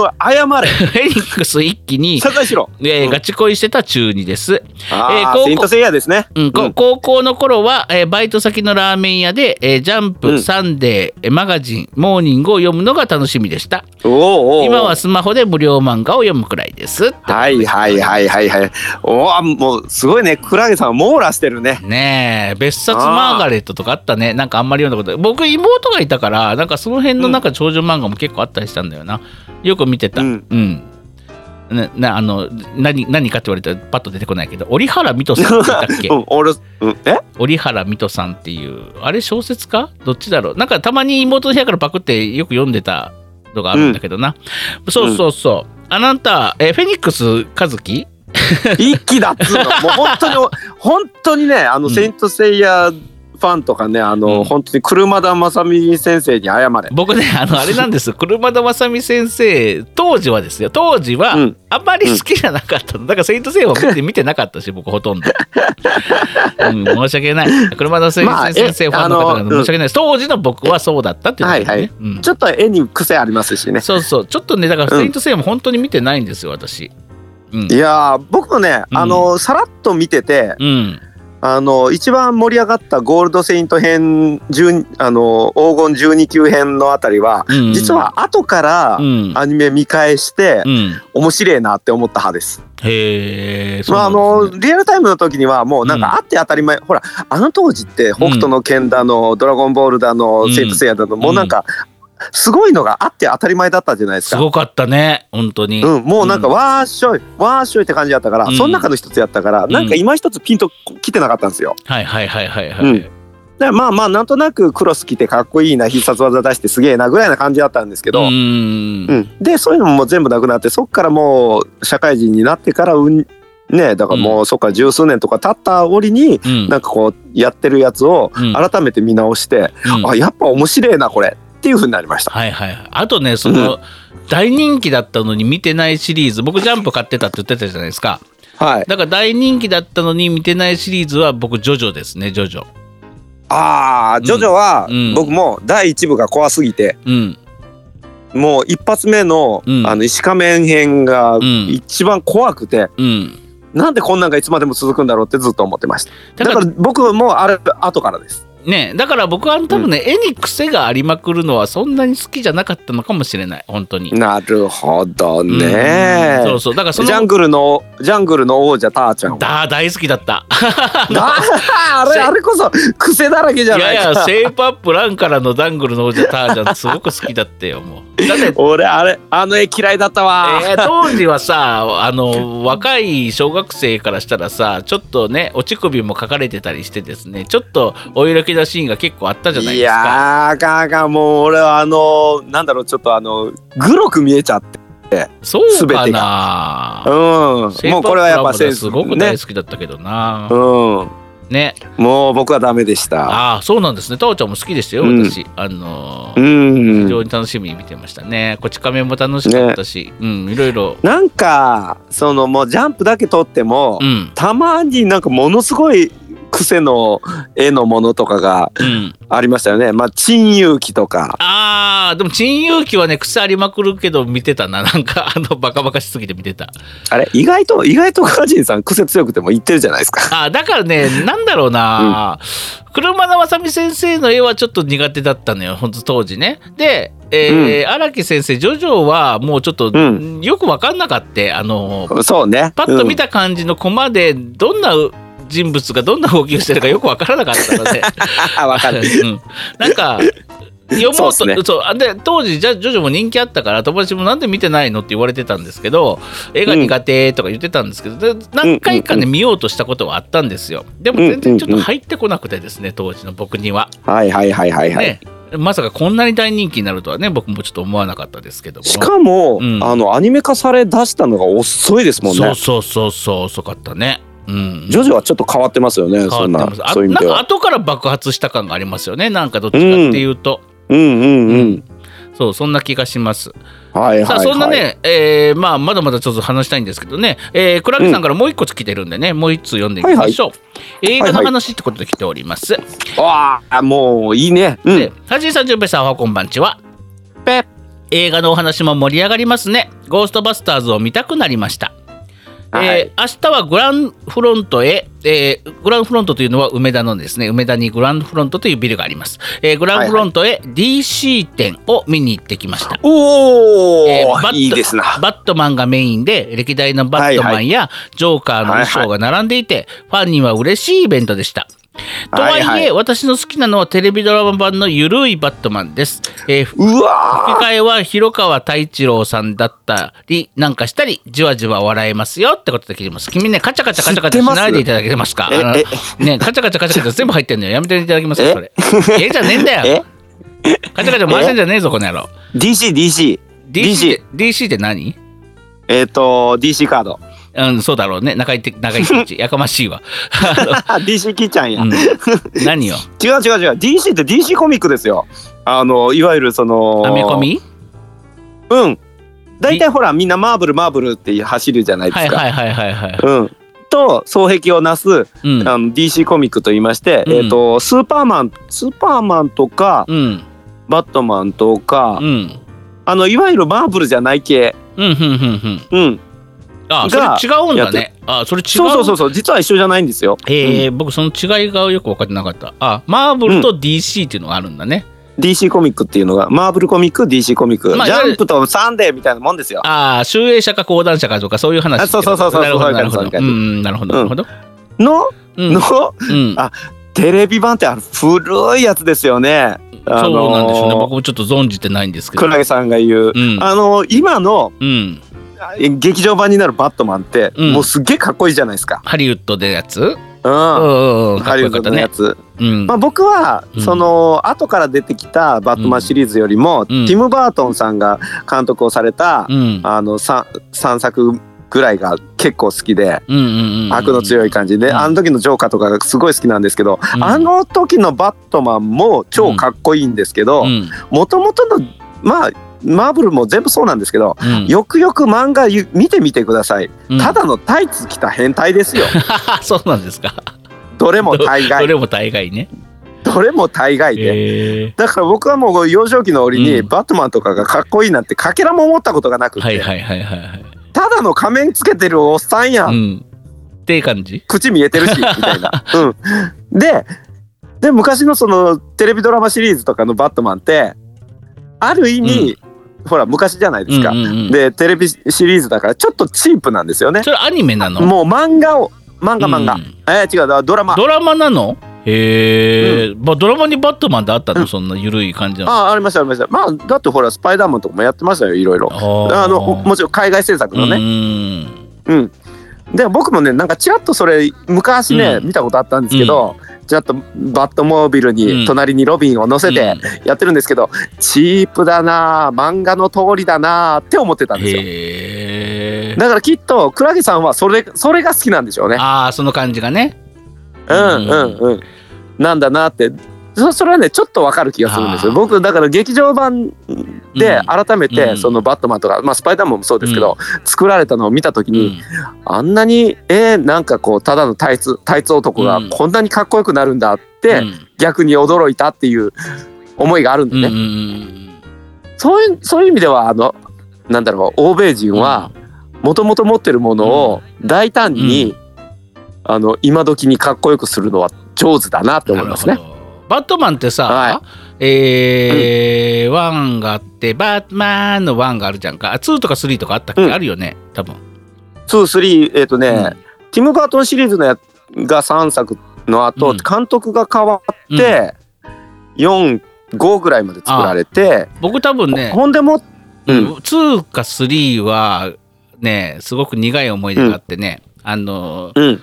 れ。フェニックス一期 に、謝罪しろ。えーガチ恋してた中二です。あえー高校ーセイントセイヤですね。うん、こうん。高校の頃は、えーバイト先のラーメン屋で、えージャンプ、うん。サンデー、えーマガジン、モーニングを読むのが楽しみでした。おーおー今はスマホで無料漫画を読むくらいです。はいはいはいはいはい。おーもうすごいね。クラゲさん網羅してるね。ねえ、別冊マガレットとかあったね。なんかあんまり読んだこと僕、妹がいたから、なんかその辺のなんか長女漫画も結構あったりしたんだよな。よく見てた。ううん。ななあの何何かって言われたらパッと出てこないけど折原水戸さんって言ったっけうんうんえ折原水戸さんっていうあれ小説かどっちだろうなんかたまに妹の部屋からパクってよく読んでたのがあるんだけどな、そうそうそう、あなたえフェニックス和樹一気だっつうのもう本当に本当にねあの、セイントセイヤファンとかねあの、うん。本当に車田正美先生に謝れ。僕ねあのあれなんです 車田正美先生当時はですよ。当時はうん。あんまり好きじゃなかった。のだからセイントセイヤを見て見てなかったし僕ほとんど、うん、申し訳ない。車田先まあ生ファンの方えあの々申し訳ないです、当時の僕はそうだったっていうね、はいはい。うん。ちょっと絵に癖ありますしね。そうそう。ちょっとねだからうん。セイントセイヤも本当に見てないんですよ私。うん。いやー僕もね、うん。あのさらっと見ててうんあの一番盛り上がったゴールドセイント編10あの黄金12級編のあたりは、うん。実は後からうん。アニメ見返して、うん。面白いなって思った派です。へえまああのリアルタイムの時にはもうなんうん。かあって当たり前、ほらあの当時って北斗の拳だの、ドラゴンボールだの、うん。セイントセイヤだのもうなんかすごいのがあって当たり前だったじゃないですか。すごかったね本当に、うん、もうなんかわーっしょいわーっしょいって感じだったから、うん。その中の一つやったから、ん。なんか今一つピンと来てなかったんですよ。はいはいはいはいはい、うん。でまあまあなんとなくクロス着てかっこいいな必殺技出してすげえなぐらいな感じだったんですけど、ううん。んでそういうのも全部なくなってそっからもう社会人になってからうんねだからもうそっから十数年とか経った折にうん。なんかこうやってるやつをうん。改めて見直して、うん。あやっぱ面白いなこれっていう風になりました。はいはいはい。あとねその、大人気だったのに見てないシリーズ僕ジャンプ買ってたって言ってたじゃないですか。はい、だから大人気だったのに見てないシリーズは僕ジョジョですねジョジョ。ああジョジョはうん。僕も第一部が怖すぎてうん。もう一発目の,、うん。あの石仮面編がん。一番怖くて、うん。なんでこんなんがいつまでも続くんだろうってずっと思ってました。だから僕もあれ後からですねだから僕は多分ね、絵に癖がありまくるのはそんなに好きじゃなかったのかもしれない本当に。なるほどねうん。そうそうだからそのジャングルのジャングルの王者ターちゃんは。だ大好きだった。ああれあれこそ癖だらけじゃいやいないか。やセープアップランからのダングルの王者タージャンすごく好きだったよもう。だって俺あれあの絵嫌いだったわ。えー 当時はさあの若い小学生からしたらさちょっとね落ち首も書かれてたりしてですねちょっとお色気なシーンが結構あったじゃないいですか。やーあかんあかん。もう俺はあのなんだろうちょっとあのグロく見えちゃってそうかな。うん。もうこれはやっぱセンスもすごくね大好きだったけどな。うん。ね。もう僕はダメでした。ああそうなんですね。タオちゃんも好きでしたようん。私。あのうー非ん常に楽しみに見てましたね。こち亀も楽しかったし、うんいろいろ。なんかそのもうジャンプだけ撮っても、うん。たまになんかものすごい癖の絵のものとかがうん。ありましたよね。まあ珍遊記とか。ああでも珍遊記はね癖ありまくるけど見てたな。なんかあのバカバカしすぎて見てた。あれ？意外と意外とガジンさん癖強くても言ってるじゃないですか。あーだからねなんだろうな、車田正美先生の絵はちょっと苦手だったのよ。ほんと当時ね。でえー荒木先生ジョジョはもうちょっと、うん。よく分かんなかった。あのそうね。パッと見た、た感じのコマでどんな人物がどんな動きをしてるかよく分からなかったので。あ わかる うん、なんか読もうとね。そう。あで当時じゃジョジョも人気あったから友達もなんで見てないのって言われてたんですけど絵が苦手とか言ってたんですけど、で何回かね、見ようとしたことはあったんですよ。でも全然ちょっと入ってこなくてですね当時の僕には、はいはいはいはいはい、ね。まさかこんなに大人気になるとはね僕もちょっと思わなかったですけども。しかも、うん。あのアニメ化され出したのが遅いですもんね。そうそうそうそう遅かったねうん。ジョジョはちょっと変わってますよねそんなます。あなんかそういう意味では。後から爆発した感がありますよね。なんかどっちかっていうと、うんうんうん、そうそんな気がします。はいはいはい。さあそんなね、えーまあまだまだちょっと話したいんですけどね、えー、クラゲさんからもう一個来てるんでね、もう一通読んでみましょう、映画の話ってことで来ております、わあもういいね。うん。ではじいさんじゅさんおはこんばんちはぺ映画のお話も盛り上がりますね。ゴーストバスターズを見たくなりましたはい。えー明日はグランフロントへ、えーグランフロントというのは梅田のですね梅田にグランフロントというビルがあります、えーグランフロントへ DC 店を見に行ってきました、おお、えーバットいいですな。バットマンがメインで歴代のバットマンやジョーカーの衣装が並んでいて、ファンには嬉しいイベントでした。とはいえ、はいはい私の好きなのはテレビドラマ版のゆるいバットマンです。えー吹うわき替えは広川太一郎さんだったりなんかしたりじわじわ笑えますよってことで聞いてます。君ねカチャカチャカチャカチャしないでいただけますか？ねカチャカチャカチャカチャ全部入ってんのよ。やめていただけますかそれ。え？じゃねえんだ え？よ。カチャカチャ回してんじゃねえぞこの野郎。DC DC DC DC って何？えっ、と DC カードうん、そうだろうね。中井て中井貴一やかましいわ。DC キーちゃんや、うん、何よ？違う違う違う。DC って DC コミックですよ。あのいわゆるそのアメコミ？うん。大体ほらみんなマーブルマーブルって走るじゃないですか、はいはいはいはいはい。うん。と双璧をなす、うん。あの DC コミックと言いまして、うん。えっ、とスーパーマンスーパーマンとかうん。バットマンとか、うん。あのいわゆるマーブルじゃない系。うんうんうんうん。うんあ、それが違うんだね。あ、それ違う。そうそうそうそう実は一緒じゃないんですよ、えー僕その違いがよく分かってなかった。あ、マーブルと DC っていうのがあるんだね。DC コミックっていうのがマーブルコミック DC コミック、まあジャンプとサンデーみたいなもんですよああ、集英社か講談社かとかそういう話。あそうそうそうそうなるほどなるほど。そうなるほどなるほど。の、うん。のうんあテレビ版ってあの古いやつですよねあのーそうなんですよね。僕もちょっと存じてないんですけど。クラゲさんが言う、うんあの今のうん。劇場版になるバットマンって、うんもうすっげえかっこいいじゃないですか。ハリウッドでやつ？うん。ハリウッド。のやつ。うんま。あ僕は、うんその後から出てきたバットマンシリーズよりも、うんティム・バートンさんが監督をされた、うん。あの 3, 三作ぐらいが結構好きで。うんうんうん。悪の強い感じで、うんあの時のジョーカーとかがすごい好きなんですけど、うんあの時のバットマンも超かっこいいんですけどうん。もともとのまあマーブルも全部そうなんですけど、うん。よくよく漫画ゆ見てみてください、うんただのタイツ着た変態ですよ そうなんですか。どれも大概どれも大概ね。どれも大概で、えだから僕はもう幼少期の折にうんバットマンとかがかっこいいなんてかけらも思ったことがなくー、て、はいはいはいはいはい。ただの仮面つけてるおっさんやん、うん。って感じ？口見えてるし みたいな。うん、でで昔のそのテレビドラマシリーズとかのバットマンってある意味、ほら昔じゃないですか、うんうんうん。でテレビシリーズだからちょっとチープなんですよね。それアニメなの？もう漫画を漫画漫画、うん。えー違うドラマ。ドラマなの？へえ、まあドラマにバットマンってあったの、そんな緩い感じの？ああありましたありました。まあだってほらスパイダーマンとかもやってましたよいろいろ。ああのもちろん海外制作のね。ね。うん、で僕もねなんかちらっとそれ昔ね、うん。見たことあったんですけど、ちらっとバットモービルうん。に隣にロビンを乗せてやってるんですけど、チープだな漫画の通りだなって思ってたんですよ。だからきっとクラゲさんはそれそれが好きなんでしょうね。ああその感じがね。うんうん。うんなんだなって。そそれはねちょっとわかる気がするんですよ。僕だから劇場版でうん。改めうん。てそのバットマンとか、まあ、スパイダーマンもそうですけど、作られたのを見た時に、うん。あんなにえー、なんかこうただのタイツタイツ男がうん。こんなにかっこよくなるんだって、うん。逆に驚いたっていう思いがあるんでね、そういうそういう意味ではあのなんだろう欧米人はもともと持ってるものを大胆に、あの今時にかっこよくするのは上手だなって思いますね。バットマンってさ、はえー one があってバットマンの one があるじゃんか。 two とか three とかあったっけ、うん。あるよね多分。2、3えっ、とね、うん。ティム・バートンシリーズのやが3作の後、うん。監督が変わって、4、5ぐらいまで作られて、僕多分ね、ほんでも、うん。うん、2か3はねすごく苦い思い出があってね、あのうん、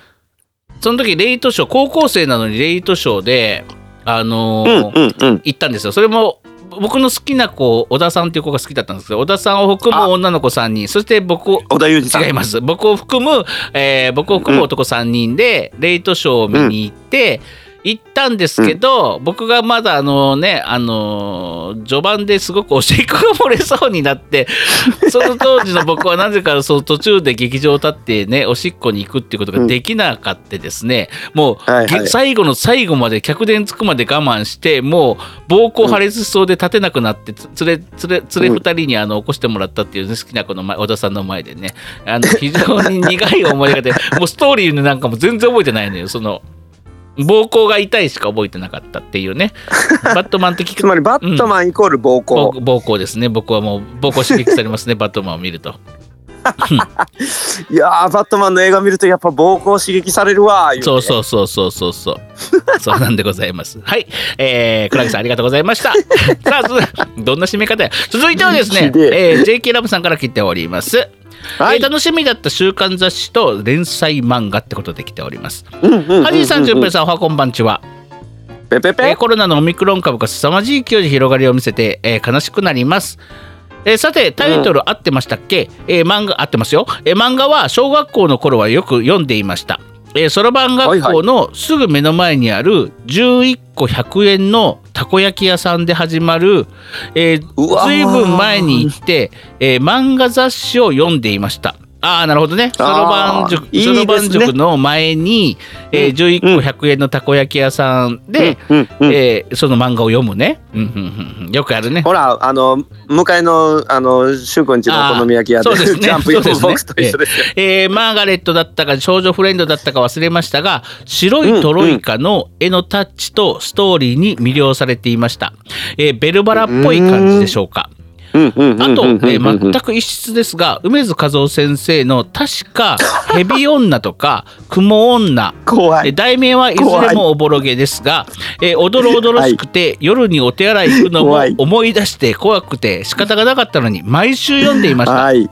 その時レイトショー高校生なのにレイトショーであのうん、うん、うん。行ったんですよ。それも僕の好きな子小田さんっていう子が好きだったんですけど小田さんを含む女の子3人。そして僕を小田裕二さん。違います。僕を含む、えー僕を含む男3人でレイトショーを見に行って、行ったんですけど、僕がまだあのねあのー序盤ですごくおしっこが漏れそうになって その当時の僕はなぜかその途中で劇場を立ってねおしっこに行くっていうことができなかったですね、もう、はいはい。最後の最後まで客電つくまで我慢してもう膀胱破裂しそうで立てなくなってつ連れ連れ連れ2人にあの起こしてもらったっていう、ね、好きな子の前小田さんの前でね。あの非常に苦い思いがでもうストーリーなんかも全然覚えてないのよその膀胱が痛いしか覚えてなかったっていうね バットマンって聞くつまりバットマンイコール暴行。膀膀胱ですね僕はもう膀胱刺激されますね バットマンを見るといやーバットマンの映画見るとやっぱ暴行刺激されるわー。そうそうそうそうそうそう。そうなんでございます。はい。えー、クラゲさんありがとうございました。さあ、つどんな締め方や。続いてはですねええー、JK ラブさんから来ております。はいえー楽しみだった週刊雑誌と連載漫画ってことで来ております。うんうんうんうんはじいさん、じゅんぺいさん、おはこんばんちは。ペペペ。えーコロナのオミクロン株が凄まじい勢いで広がりを見せて、えー悲しくなります。えーさてタイトル合ってましたっけ、えー漫画合ってますよ、えー漫画は小学校の頃はよく読んでいましたえーそろばん学校のすぐ目の前にある11個100円のたこ焼き屋さんで始まる、えーずいぶん前に行って、えー漫画雑誌を読んでいましたああなるほどね。そろばん塾そろばん塾の前に、えー11個100円のたこ焼き屋さんで、うんうんうんえーその漫画を読むね、うんうんうんうん、よくあるね。ほらあの向かいのあのシュウ君ちのお好み焼き屋でですね。ジャンプそうですね。ボックスと一緒ですよ。えーマーガレットだったか少女フレンドだったか忘れましたが白いトロイカの絵のタッチとストーリーに魅了されていました、えーベルバラっぽい感じでしょうか。うんうんうんあと、えー全く一室ですが梅津和夫先生の確か「ヘビ女」とか「雲女」怖い。題名はいずれもおぼろげですが、えーおどろおどろしくて、夜にお手洗い行くのも思い出して怖くて仕方がなかったのに毎週読んでいました。はい。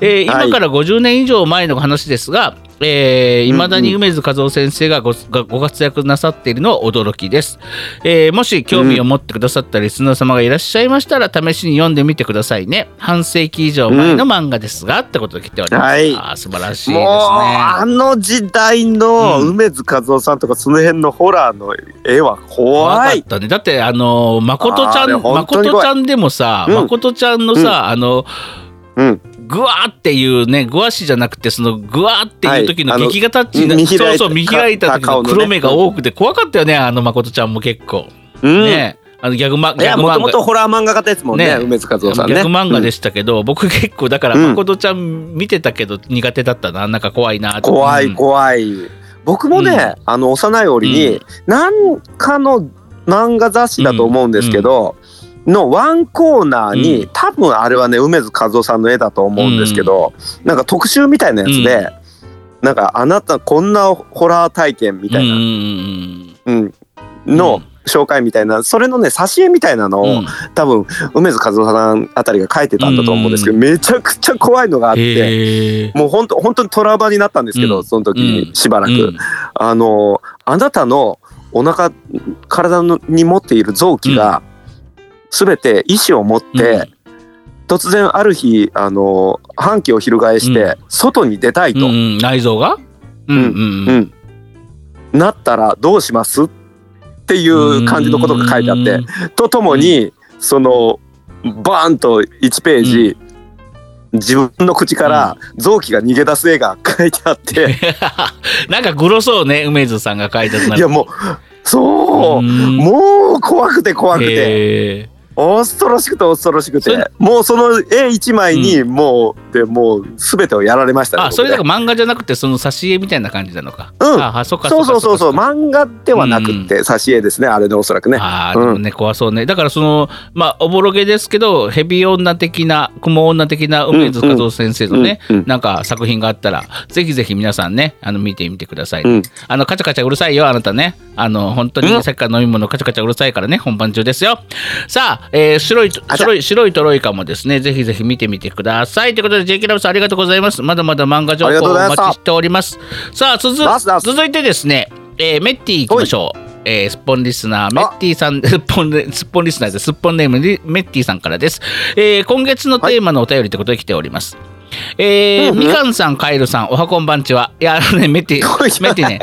えー今から50年以上前の話ですが、えー、未だに梅津和夫先生がごがご活躍なさっているのは驚きです、えーもし興味を持ってくださったリスナー様がいらっしゃいましたら試しに読んでみてくださいね。半世紀以上前の漫画ですが、ってことで来ております、はい。あー素晴らしいですね。あの時代のうん。梅津和夫さんとかその辺のホラーの絵は怖い。かったね。だってあの誠ちゃん誠ちゃんでもさ、うん。誠ちゃんのさ、あのうん。グワーっていうねグワシじゃなくてそのグワーっていう時のはいあの劇画タッチな、見開いたそうそう見開いた時顔の黒目が多くて怖かったよねあの誠ちゃんも結構、うん。ね。あのギャグマギいやもともとホラー漫画家ですもんねね。梅津和夫さんね。ギャグ漫画でししたけど、僕結構だからうん。誠ちゃん見てたけど苦手だったななんか怖いなと怖いうん。怖い。僕もね、あの幼い折に、何かの漫画雑誌だと思うんですけど、のワンコーナーに、うん。多分あれはね梅津和夫さんの絵だと思うんですけど、なんか特集みたいなやつで、なんかあなたこんなホラー体験みたいな、うん。うん。うん。の紹介みたいなそれのね挿絵みたいなのを、うん。うん多分梅津和夫さんあたりが描いてたんだと思うんですけど、めちゃくちゃ怖いのがあって。もう本当本当にトラウマになったんですけど、うん。その時うん。にしばらく、うん。あのあなたのお腹体のに持っている臓器が全て意志を持って、突然ある日あの反旗を翻して外に出たいと、うんうん。内臓が？うんうんうん。うん。なったらどうします？っていう感じのことが書いてあって、とともに、そのバーンと1ページ、自分の口から臓器が逃げ出す絵が書いてあって、なんかグロそうね梅津さんが書いたいやもうそう、ん。もう怖くて怖くて恐ろしくて恐ろしくてもうその絵一枚にもう、でもう全てをやられましたねあそれだから漫画じゃなくてその挿絵みたいな感じなのか。うん。ああそっかそうそうそうそう。漫画ではなくって挿絵ですねあれでおそらくね。ああでもね、怖そうね。だからそのまあおぼろげですけどヘビ女的な雲女的な梅津和夫先生のね、うんうんなんか作品があったらぜひぜひ皆さんねあの見てみてください、うん。あのカチャカチャうるさいよあなたね。あの本当にうん。さっきから飲み物カチャカチャうるさいからね本番中ですよ。さあ、えー白いあ白い白いトロイカもですねぜひぜひ見てみてくださいということで JK ラブさんありがとうございますまだまだ漫画情報をお待ちしておりますさあ続続いてですね、えーメッティ行きましょう。えー、スッポンリスナー、メッティさん、スッポンレ、スッポンリスナーです。スッポンネームにメッティさんからです。えー今月のテーマのお便りということで来ております。えーうんうん。みかんさん、カエルさん、おはこんばんちは。いや、あのね、メッティ、メッティね、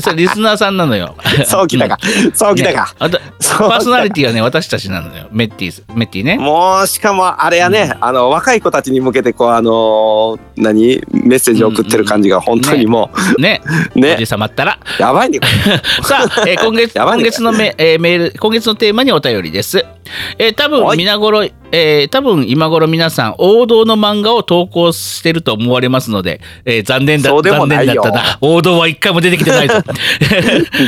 それリスナーさんなのよ。そうきたか、そうきたね。か、あとそうパーソナリティはね、私たちなのよ。メッティ、メッティね。もうしかもあれやね、あの若い子たちに向けてこうあのー何？メッセージを送ってる感じが本当にもね、う ね。おじさまったら。やばいね。こさあ、えー今月やばいね。今月のメ,、えーメール今月のテーマにお便りです。えー多分はい皆頃、えー多分今頃皆さん王道の漫画を投稿してると思われますので、えー残念だ残念だったな王道は一回も出てきてないぞ。れ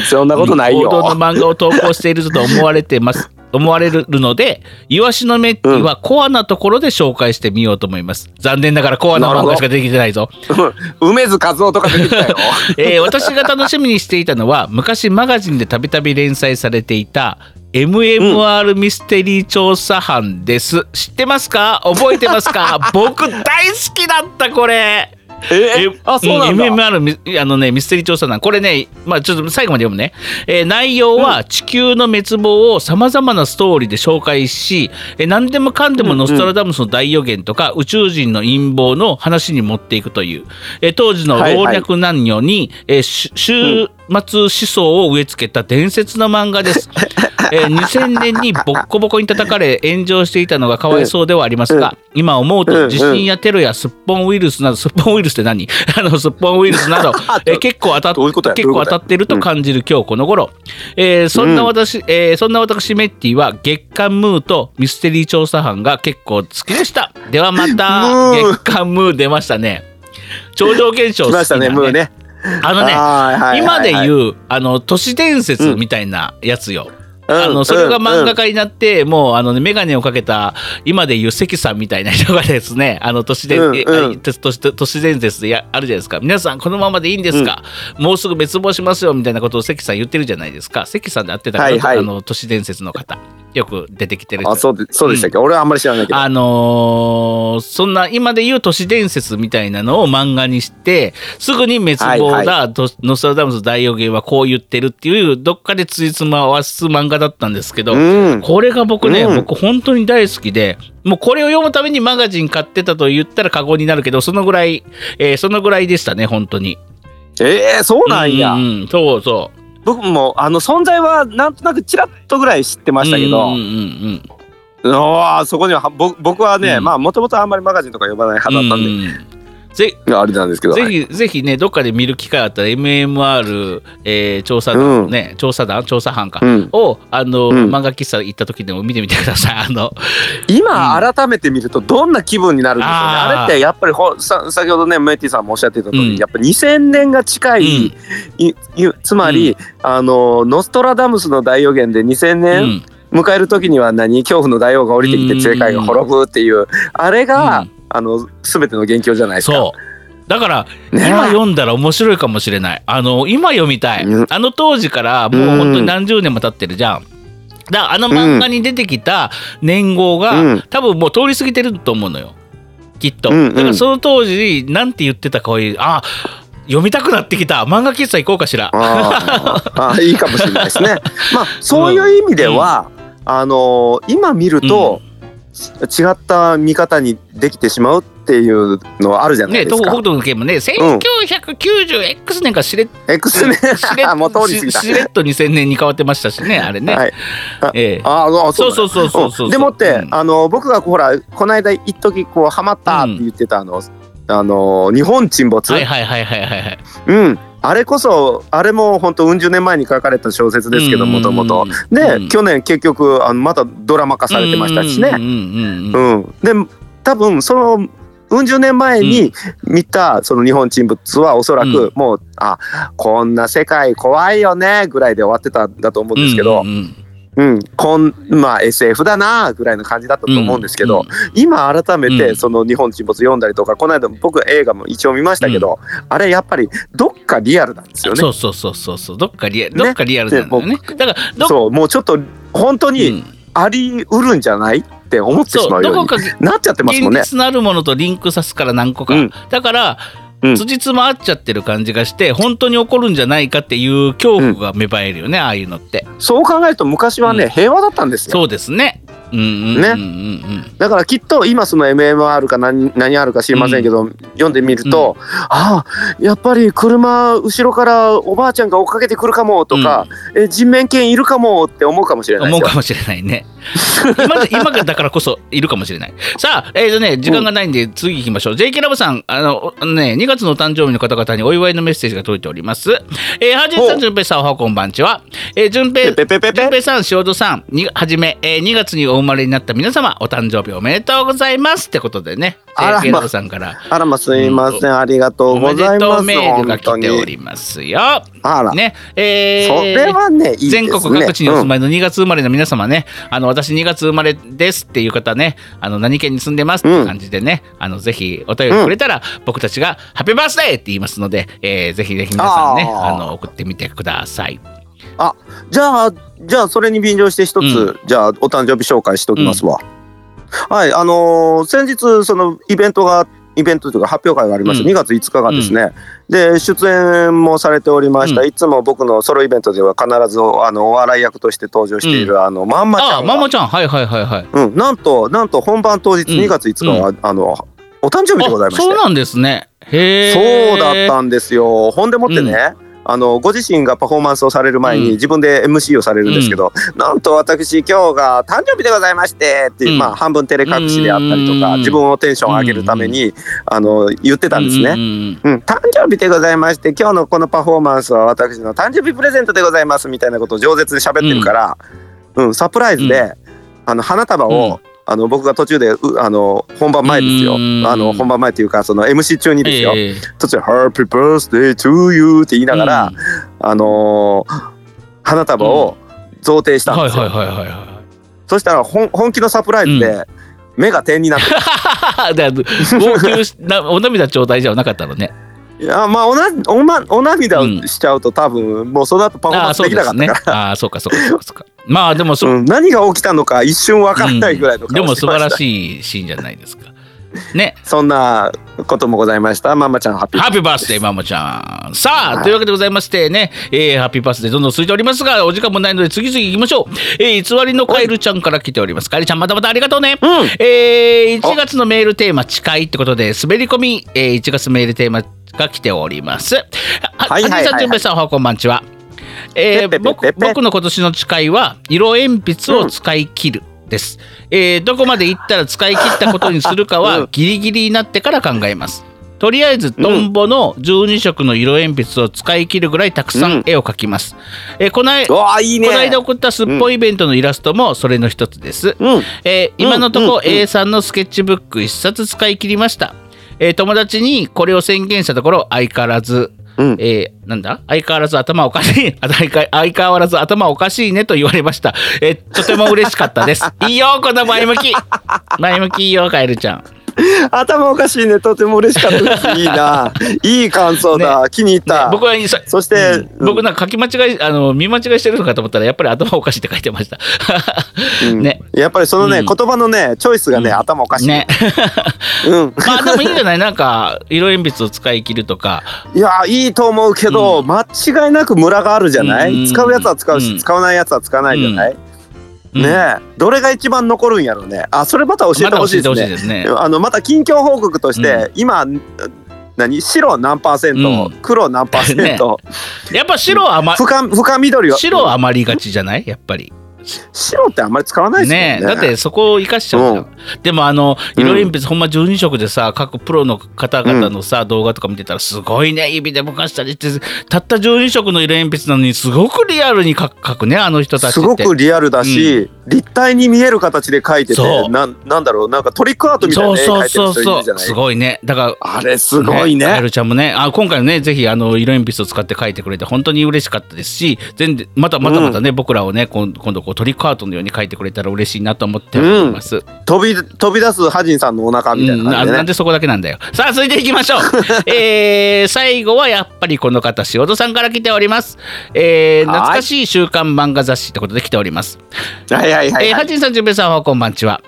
そんなことないよ、王道の漫画を投稿していると思われてます。思われるので、イワシのメッティはコアなところで紹介してみようと思います。残念ながらコアな漫画しか出てきてないぞ。梅津和夫とか出てきたよ えー私が楽しみにしていたのは昔マガジンでたびたび連載されていた MMR ミステリー調査班です、知ってますか？覚えてますか？僕大好きだったこれ。え？あそうなんだ、MMR ミあのねミステリー調査団これねまあちょっと最後まで読むね、えー内容は地球の滅亡をさまざまなストーリーで紹介し、えー何でもかんでもノストラダムスの大予言とか、宇宙人の陰謀の話に持っていくという、えー当時の老若男女に、えーし終末思想を植え付けた伝説の漫画です。えー2000年にボッコボコに叩かれ炎上していたのがかわいそうではありますが、今思うと地震やテロやすっぽんウイルスなどすっぽんウイルスって何？あのすっぽんウイルスなど、えー結構当たっ結構当たってると感じる今日この頃、えーそんな私、えーそんな私メッティは月刊ムーとミステリー調査班が結構好きでした。ではまた月刊ムー出ましたね。超常現象好きな来ましたねムーね。あのねはいはいはいはい。今で言うあの都市伝説みたいなやつよ、うんあのそれが漫画うん家になって、もうあの、ね、眼鏡をかけた今で言う関さんみたいな人がですねあの都市伝,、えうんうん。都市都市伝説でやあるじゃないですか。皆さんこのままでいいんですか、もうすぐ滅亡しますよみたいなことを関さん言ってるじゃないですか。関さんで会ってたから、あの都市伝説の方よく出てきてる。人あそうでそうでしたっけ、俺はあんまり知らないけど。あのーそんな今で言う都市伝説みたいなのを漫画にしてすぐに滅亡だ、はいとノストラダムス大予言はこう言ってるっていうどっかでついつまわす漫画だったんですけど、うん。これが僕ね、うん。僕本当に大好きでもうこれを読むためにマガジン買ってたと言ったら過言になるけどそのぐらい、えーそのぐらいでしたね本当に。えー、そうなんや、うんうん。そうそう。僕もあの存在はなんとなくちらっとぐらい知ってましたけど、うんうんうんそこにはぼ僕はね、うん。まあもともとあんまりマガジンとか読まない派だったんで、うんぜあれなんですけど。ぜはい。ひぜひねどっかで見る機会あったら MMR、えー調査団のね、調査団調査班か、うん。をあの、うん。漫画喫茶行った時でも見てみてください。あの今改めて見るとどんな気分になるんでしょうね。あれってやっぱりほさ先ほどねメイティさんもおっしゃってた通り、うん。やっぱ2000年が近い、いいつまり、あのノストラダムスの大予言で2000う年ん。迎える時には何？恐怖の大王が降りてきてうん。世界が滅ぶっていう。あれが、うんあの全ての元凶じゃないですか。そう。だから、ね今読んだら面白いかもしれない。あの今読みたい、うん。あの当時からもう本当に何十年も経ってるじゃん。だあの漫画に出てきた年号が、うん。多分もう通り過ぎてると思うのよ。きっと、うんうん。だからその当時なんて言ってたかをあ読みたくなってきた。漫画喫茶行こうかしら。あー。あーいいかもしれないですね。まあそういう意味では、あのー今見ると、違った見方にできてしまうっていうのはあるじゃないね、ですか。東北北斗の件もね、1990X 年からしれっ X ねしれっ もう通り過ぎた。ししれっと2000年に変わってましたしね、あれね。はい。ええああそうそうそうそうそううんでもって、うんあの僕がほらこの間一時こうハマったって言ってたあの、あの日本沈没、はいはいはいはいはいはい。うんあれこそあれも本当うん十年前に書かれた小説ですけどもともとで、うん。去年結局あのまたドラマ化されてましたしね。うんうんうんうん。うん、で多分そのうん十年前に見たその日本沈没はおそらうん。くもう、あこんな世界怖いよねぐらいで終わってたんだと思うんですけど、うんうんうんこんまあ SF だなぐらいの感じだったと思うんですけど、今改めうん。てその日本沈没読んだりとかこの間僕映画も一応見ましたけど、あれやっぱりどっかリアルなんですよね。そうそうそうそうそう。どっかリアル、どっかリアルなんだよね。だからどそうもうちょっと本当うにんありうるん。じゃないって思ってしまうようになっちゃってますもんね現。実なるものとリンクさすから何個か、うんだからうん。辻褄合っちゃってる感じがして本当に起こるんじゃないかっていう恐怖が芽生えるよね、ああいうのって。そう考えると昔はね、うん。平和だったんですよ。そうですね。うんうんうんうんねうん。だからきっと今その MMR か何何あるか知りませんけど、読んでみると、ああやっぱり車後ろからおばあちゃんが追っかけてくるかもとか、え人面犬いるかもって思うかもしれない。思うかもしれないね。今がだからこそいるかもしれない。さあ、えーとね、時間がないんで次行きましょう。JK ラブさん、あの、ね、2月のお誕生日の方々にお祝いのメッセージが届いております。えー、はじめさん、じゅんぺいさん、おはこんばんちは。えー、じゅんぺい、ぺいさん、塩戸さん、にはじめ、えー、2月にお生まれになった皆様、お誕生日おめでとうございます。ってことでね、あら JK ラブさんから、あらますいません、ありがとおうごめでとざいます。うメールが来ておに。りますよ。あら、ね、えー、それはねいいね。全国各地にお住うんまいの2月生まれの皆様ね、あの私2月生まれですっていう方ね、あの何県に住んでますって感じでね、あのぜひお便りくれたら、僕たちがハッピーバースデーって言いますので、えーぜひぜひ皆さんね、あの送ってみてください。じゃあじゃあそれに便乗して一つ、うじゃあお誕生日紹介しておきますわ。はいあのー先日そのイベントがイベントというか発表会がありました、うん。2月5日がですね、で出演もされておりました、うん。いつも僕のソロイベントでは必ずあのお笑い役として登場している、あのまんまちああ、ゃんが。ママちゃん、はいはいはいはい。うん、なんとなんと本番当日うん。2月5日は、あのお誕生日でございまして。あそうなんですね。へそうだっんたんですよ。ほんでもってね、あのご自身がパフォーマンスをされる前に、うん。自分で MC をされるんですけど、なんと私今日が誕生日でございましてっていう、うん。まあ半分照れ隠しであったりとか、うん。自分をテンション上げるために、あの言ってたんですね。うんうんうん、誕生日でございまして今日のこのパフォーマンスは私の誕生日プレゼントでございますみたいなことを饒舌で喋ってるから、うん。サプライズで、あの花束を、うんあの僕が途中でうあの本番前ですよ、うん。あの本番前っていうかその MC 中にですよ、ええ。途中で「Happy Birthday to you」って言いながら、あのー花束を贈呈したんですよ。そしたら本本気のサプライズで目が点になって、だ号泣しなお涙頂戴じゃなかったのね。いやまあおなお,、ま、お涙をしちゃうと多分もうその後パフォーマンスでできなかったから、すね。ああそうかそうかそうかそうか。まあでもそ、うん、何が起きたのか一瞬わからないぐらいのでも素晴らいしいシーンじゃないですか。ね。そんなこともございましたママちゃんハッピーハッピーバースデーママちゃん。さあ、はいというわけでございましてね、えーハッピーバースデーどんどん続いておりますが、お時間もないので次々行きましょう。えー偽りのカエルちゃんから来ております。カエルちゃんまたまたありがとうね。うんえー1月のメールテーマ近いってことで、滑り込み、えー1月メールテーマが来ております。はじさん、じゅんべいさん、おはこんばんちは。え僕僕の今年の誓いは色鉛筆を使い切るです、えーどこまで行ったら使い切ったことにするかうはん。ギリギリになってから考えます。とりあえずトンボの12色の色鉛筆を使い切るぐらいたくさん絵を描きます、えーこのいいね。この間送ったすっぽいイベントのイラストもそれの一つです、うん。えー今のとこ A さんのスケッチブック一冊使い切りました、えー友達にこれを宣言したところ相変わらず、うん。えーなんだ？相変わらず頭おかしい。相変わらず頭おかしいねと言われました、えーとても嬉しかったです。いいよこの前向き。前向きいいよカエルちゃん 頭おかしいね。とても嬉しかったです。いいな。いい感想だ、気に入った、ね。僕はさそして、うん。僕なんか書き間違いあの見間違いしてるのかと思ったらやっぱり頭おかしいって書いてました。うん。ね。やっぱりそのね、うん。言葉のねチョイスがね、頭おかしい、ね。うん、まあでもいいんじゃないなんか色鉛筆を使い切るとか。いやいいと思うけど、間違いなくムラがあるじゃない、うん。使うやつは使うし、うん。使わないやつは使わないじゃない、うん。どれが一番残るんやろうね。あそれまた教えてほしいですね,、まね。あのまた近況報告として、う今何？白何パーセント、うん。黒何パーセント、やっぱ白余深深緑は。白余りがちじゃない？やっぱり白ってあんまり使わないですね。ねだってそこを生かしちゃうじゃん、でもあの色鉛筆ほんま12色でさ各プロの方々のさ、動画とか見てたらすごいね指でぼかしたりしてたった12色の色鉛筆なのにすごくリアルに描くねあの人たちって。すごくリアルだし、立体に見える形で描いててなんなんだろうなんかトリックアートみたいな絵描いてる人いるじゃない？すごいね。だからあれすごいね。カエルちゃんもねあ今回ねぜひあの色鉛筆を使って描いてくれて本当に嬉しかったですし全然またまたまたね、僕らをね今今度こうトリックアートのように描いてくれたら嬉しいなと思っております、飛び飛び出すハジンさんのお腹みたいなうん、なんでそこだけなんだよ。さあ続いていきましょう。えー、最後はやっぱりこの方塩戸さんから来ております。えー、はい懐かしい週刊漫画雑誌ってことで来ております、はい。はい。はい、えー、はいハジンさんじゅんべいさんはこんばんちは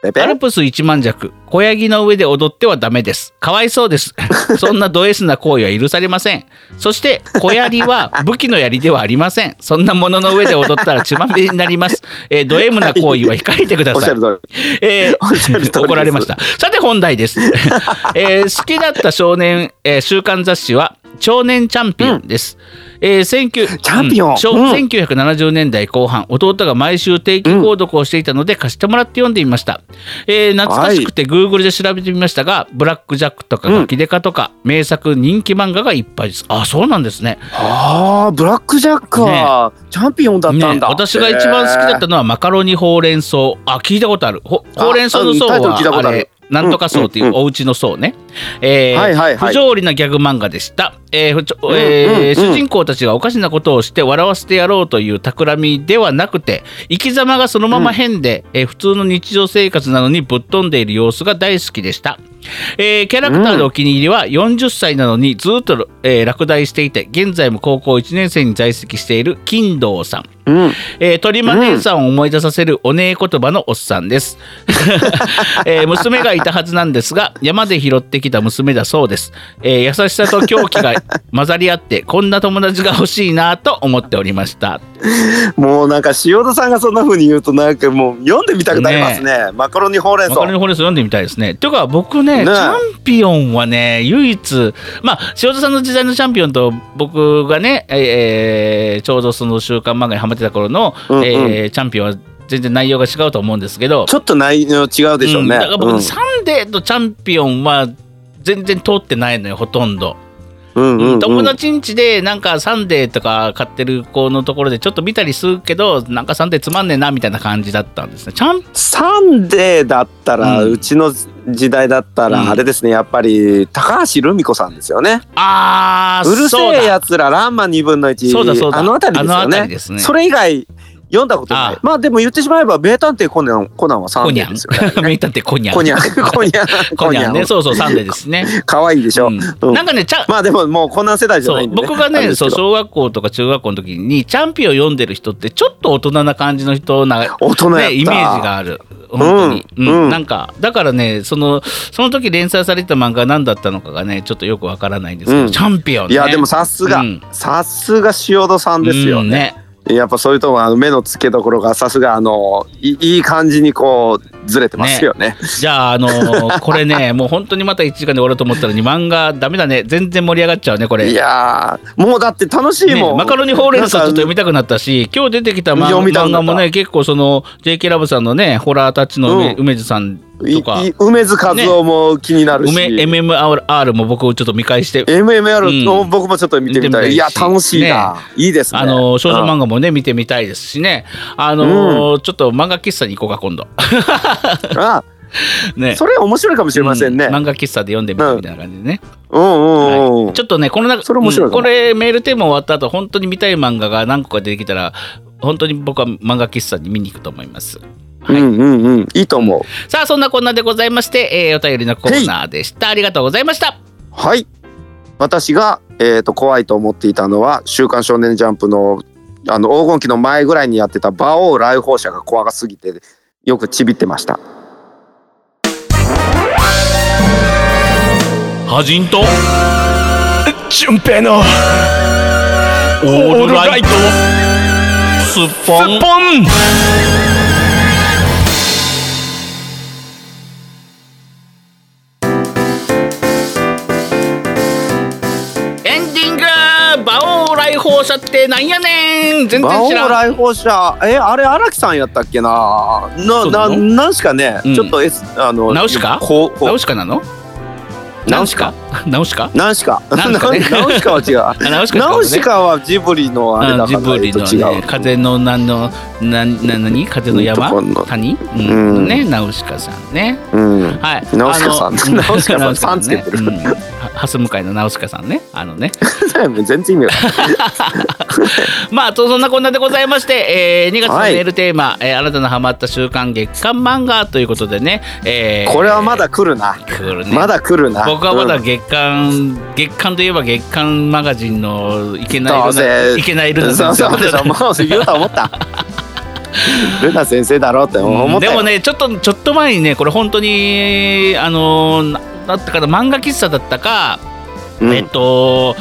アルプス一万弱小ヤギの上で踊ってはダメです。かわいそうです。そんなド S な行為は許されません。そして小槍は武器の槍ではありません。そんなものの上で踊ったら血まみれになります、えー、ド M な行為は控えてください。怒られました。さて本題です。えー好きだった少年、えー週刊雑誌は少年チャンピオンです。えー、19チャンピオン。うん。小うん。1970年代後半。弟が毎週定期購読をしていたので貸してもらって読んでみました、えー懐かしくて Google で調べてみましたが、ブラック・ジャックとかガキデカとか、名作人気漫画がいっぱいです。あそうなんですね。ああブラックジャックはチャンピオンだったんだ、ね、私が一番好きだったのはマカロニほうれん草。あ聞いたことある。ほほうれん草の層はあれなんとか層っていうお家の層ね、不条理なギャグ漫画でした、主人公たちがおかしなことをして笑わせてやろうという企みではなくて生き様がそのまま変で、えー普通の日常生活なのにぶっ飛んでいる様子が大好きでした、えーキャラクターのお気に入りは40歳なのにずっと、えー落第していて現在も高校1年生に在籍している金堂さんうん。えー、鳥間姉さんを思い出させるお姉言葉のおっさんです、えー娘がいたはずなんですが山で拾ってきた娘だそうです、えー優しさと狂気が混ざり合ってこんな友達が欲しいなと思っておりました。もうなんか塩田さんがそんな風に言うとなんかもう読んでみたくなりますね。マカロニほうれん草。マカロニホレンス読んでみたいですね。ていうか僕ねねチャンピオンはね唯一まあ塩田さんの時代のチャンピオンと僕がね、えーちょうどその週刊漫画にハマってた頃の、うんうん。えーチャンピオンは全然内容が違うと思うんですけど。ちょっと内容違うでしょうね、ん。だから僕、うん。サンデーとチャンピオンは全然通ってないのよほとんど、うんうんうん。友達ん家でなんかサンデーとか買ってる子のところでちょっと見たりするけどなんかサンデーつまんねえなみたいな感じだったんですね。チャンサンデーだったら、ううんちの時代だったうん。らあれですね。やっぱり高橋留美子さんですよね。あーうる星やつららんま2分の1そうだそうだ。あの辺りですよね。辺りですね。それ以外読んだことない。あまあでも言ってしまえば名探偵コナンコナンはサンコニャデーですよ。名探偵コニャン。コニャン。コニャン。コニャンね。コそうそうサンデーですね、可愛いでしょ、うなんかねチャンまあでももうコナン世代じゃないんで、ね、僕がねそう小学校とか中学校の時にチャンピオン読んでる人ってちょっと大人な感じの人な大人ね、イメージがある。本当に、うん。うん。なんかだからねそのその時連載されてた漫画が何だったのかがねちょっとよくわからないんですけど、うん。チャンピオンね。いやでもさすが、うん。さすが塩戸さんですよねやっぱそういうとこあの目の付けどころがさすがあのいいい感じにこうずれてますよね。じゃあ、あのー これね、もう本当にまた1時間で終わると思ったのに、漫画ダメだね。全然盛り上がっちゃうね、これ。いやー、もうだって楽しいもん。ねマカロニほうれん草ちょっと読みたくなったし、今日出てきた漫画もね、結構その、JK ラブさんのね、ホラータッチの梅,、うん梅津さんとか、梅津和夫も気になるし、梅 MMR も僕ちょっと見返して、MMR のうん。僕もちょっと見てみたい。見てみたいや、楽しいな。いいですね。あの少女漫画。画もね見てみたいですしね。あのちょっと漫画喫茶に行こうか今度。あね。それ面白いかもしれませんね。うん。漫画喫茶で読んでみたみたいな感じでね、うん。うんうん。はい。ちょっとねこの中それ面白いうんこれメールテーマ終わった後本当に見たい漫画が何個か出てきたら本当に僕は漫画喫茶に見に行くと思いますはい。うんうんうん。いいと思う。さあそんなこんなでございまして、えーお便りのコーナーでした。ありがとうございました。はい。私が、えー、と怖いと思っていたのは「週刊少年ジャンプの」あの黄金期の前ぐらいにやってた馬王来訪者が怖がすぎてよくちびってました。ハジンと？純平のオールライト？スッポン王来訪者ってなんやねん全然知らん。来訪者えあれ荒木さんやったっけな。なななんしかね、うん。ちょっと、S、あのナウシカ？ナウシカなの？ナウシカナウシカナウシカナウシカは違う。あナウシカはジブリのあれだジからブリのね風の何のなな何？風の山？谷？ううん。んねナウシカさんね。うん。はい。ナウシカさん。ナウシカさんさんつけてる。ハス向かいのナウシカさんね。あのね。全然意味が まあとそんなこんなでございまして、えー、2月のはい。メールテーマ、えー新たなハマった週刊月刊漫画ということでね、えーこれはまだ来るな。来るね。まだ来るな僕はまだうん月刊、月刊といえば月刊マガジンのいけないどうせいけないルナ先生。そうでしょもう言うと思った。ルナ先生だろうって思ったよ。でもねちょっとちょっと前にねこれ本当にあのなだったかな漫画喫茶だったか、うん。えっと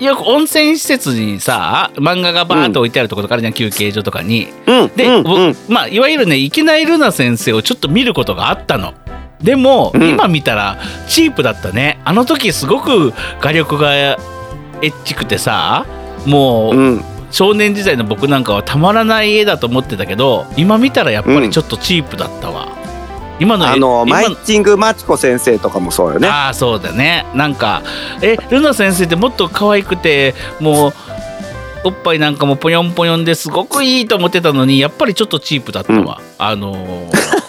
よく温泉施設にさ漫画がバーッと置いてあるところとかあるじゃん、休憩所とかに。うんで、うん。まあいわゆるねいけないルナ先生をちょっと見ることがあったの。でも、うん。今見たらチープだったね。あの時すごく画力がエッチくてさもう、うん。少年時代の僕なんかはたまらない絵だと思ってたけど今見たらやっぱりちょっとチープだったわ。今の絵あの今マイチングマチコ先生とかもそうよね。ああそうだね。なんかえルナ先生ってもっと可愛くてもうおっぱいなんかもぽよんぽよんですごくいいと思ってたのにやっぱりちょっとチープだったわ、あのー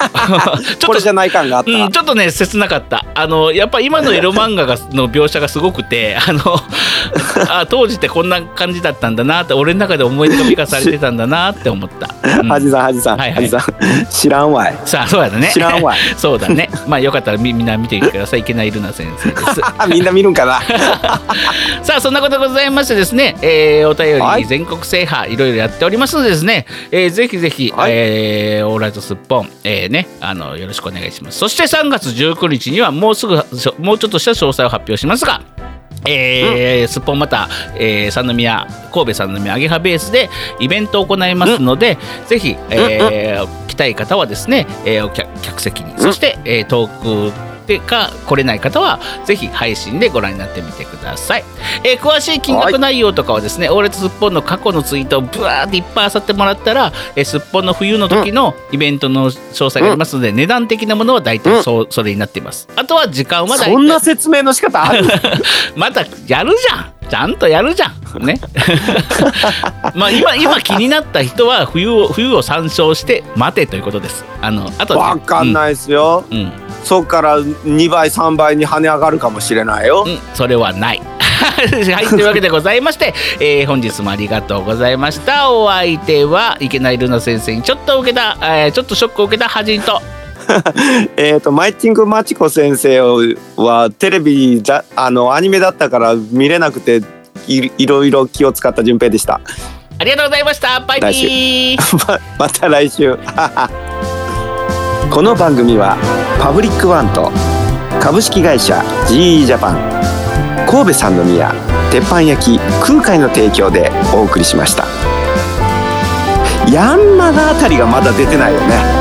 ちょっとじゃない感があった、うん、ちょっとね切なかった。あのやっぱ今のエロ漫画がの描写がすごくて あのあ当時ってこんな感じだったんだなって俺の中で思い出が美化されてたんだなって思った、うん。ハジさんハジさん、はいはい。さん。知らんわい。さあそうやだね。知らんわい。そうだね。まあよかったらみみんな見てください。いけないルナ先生です。あ みんな見るんかな。さあそんなことでございましてですね、えーお便はい。り全国制覇いろいろやっておりますのでですね、えーぜひぜひ、はい。えーオーライトスッポン、えーね、あのよろしくお願いします。そして3月19日にはもうすぐもうちょっとした詳細を発表しますがえーすっぽんまた、えー三宮神戸三宮アゲハベースでイベントを行いますので、ぜひ、えー来たい方はですね、えーお客客席にそして、えー遠くでか来れない方はぜひ配信でご覧になってみてください、えー詳しい金額内容とかはですね、オーレツすっぽんの過去のツイートをブワーっていっぱい漁ってもらったら、えーすっぽんの冬の時のイベントの詳細がありますので、値段的なものは大体そうそれになっています。あとは時間は大体そんな説明の仕方ある？またやるじゃん。ちゃんとやるじゃん。ね。まあ今今気になった人は冬を冬を参照して待てということです。あのあとわかんないですよ、うん、うんそっから2倍3倍に跳ね上がるかもしれないよ、うんそれはない。はいというわけでございまして、えー本日もありがとうございました。お相手はいけないルナ先生にちょっと受けた、えーちょっとショックを受けたハジンと。えっ、とマイチングマチコ先生はテレビじゃあのアニメだったから見れなくていいろいろ気を使った順平でした。ありがとうございました。バイビー。ままた来週この番組はパブリックワンと株式会社 GE ジャパン神戸三宮鉄板焼き空海の提供でお送りしました。ヤンマガあたりがまだ出てないよね。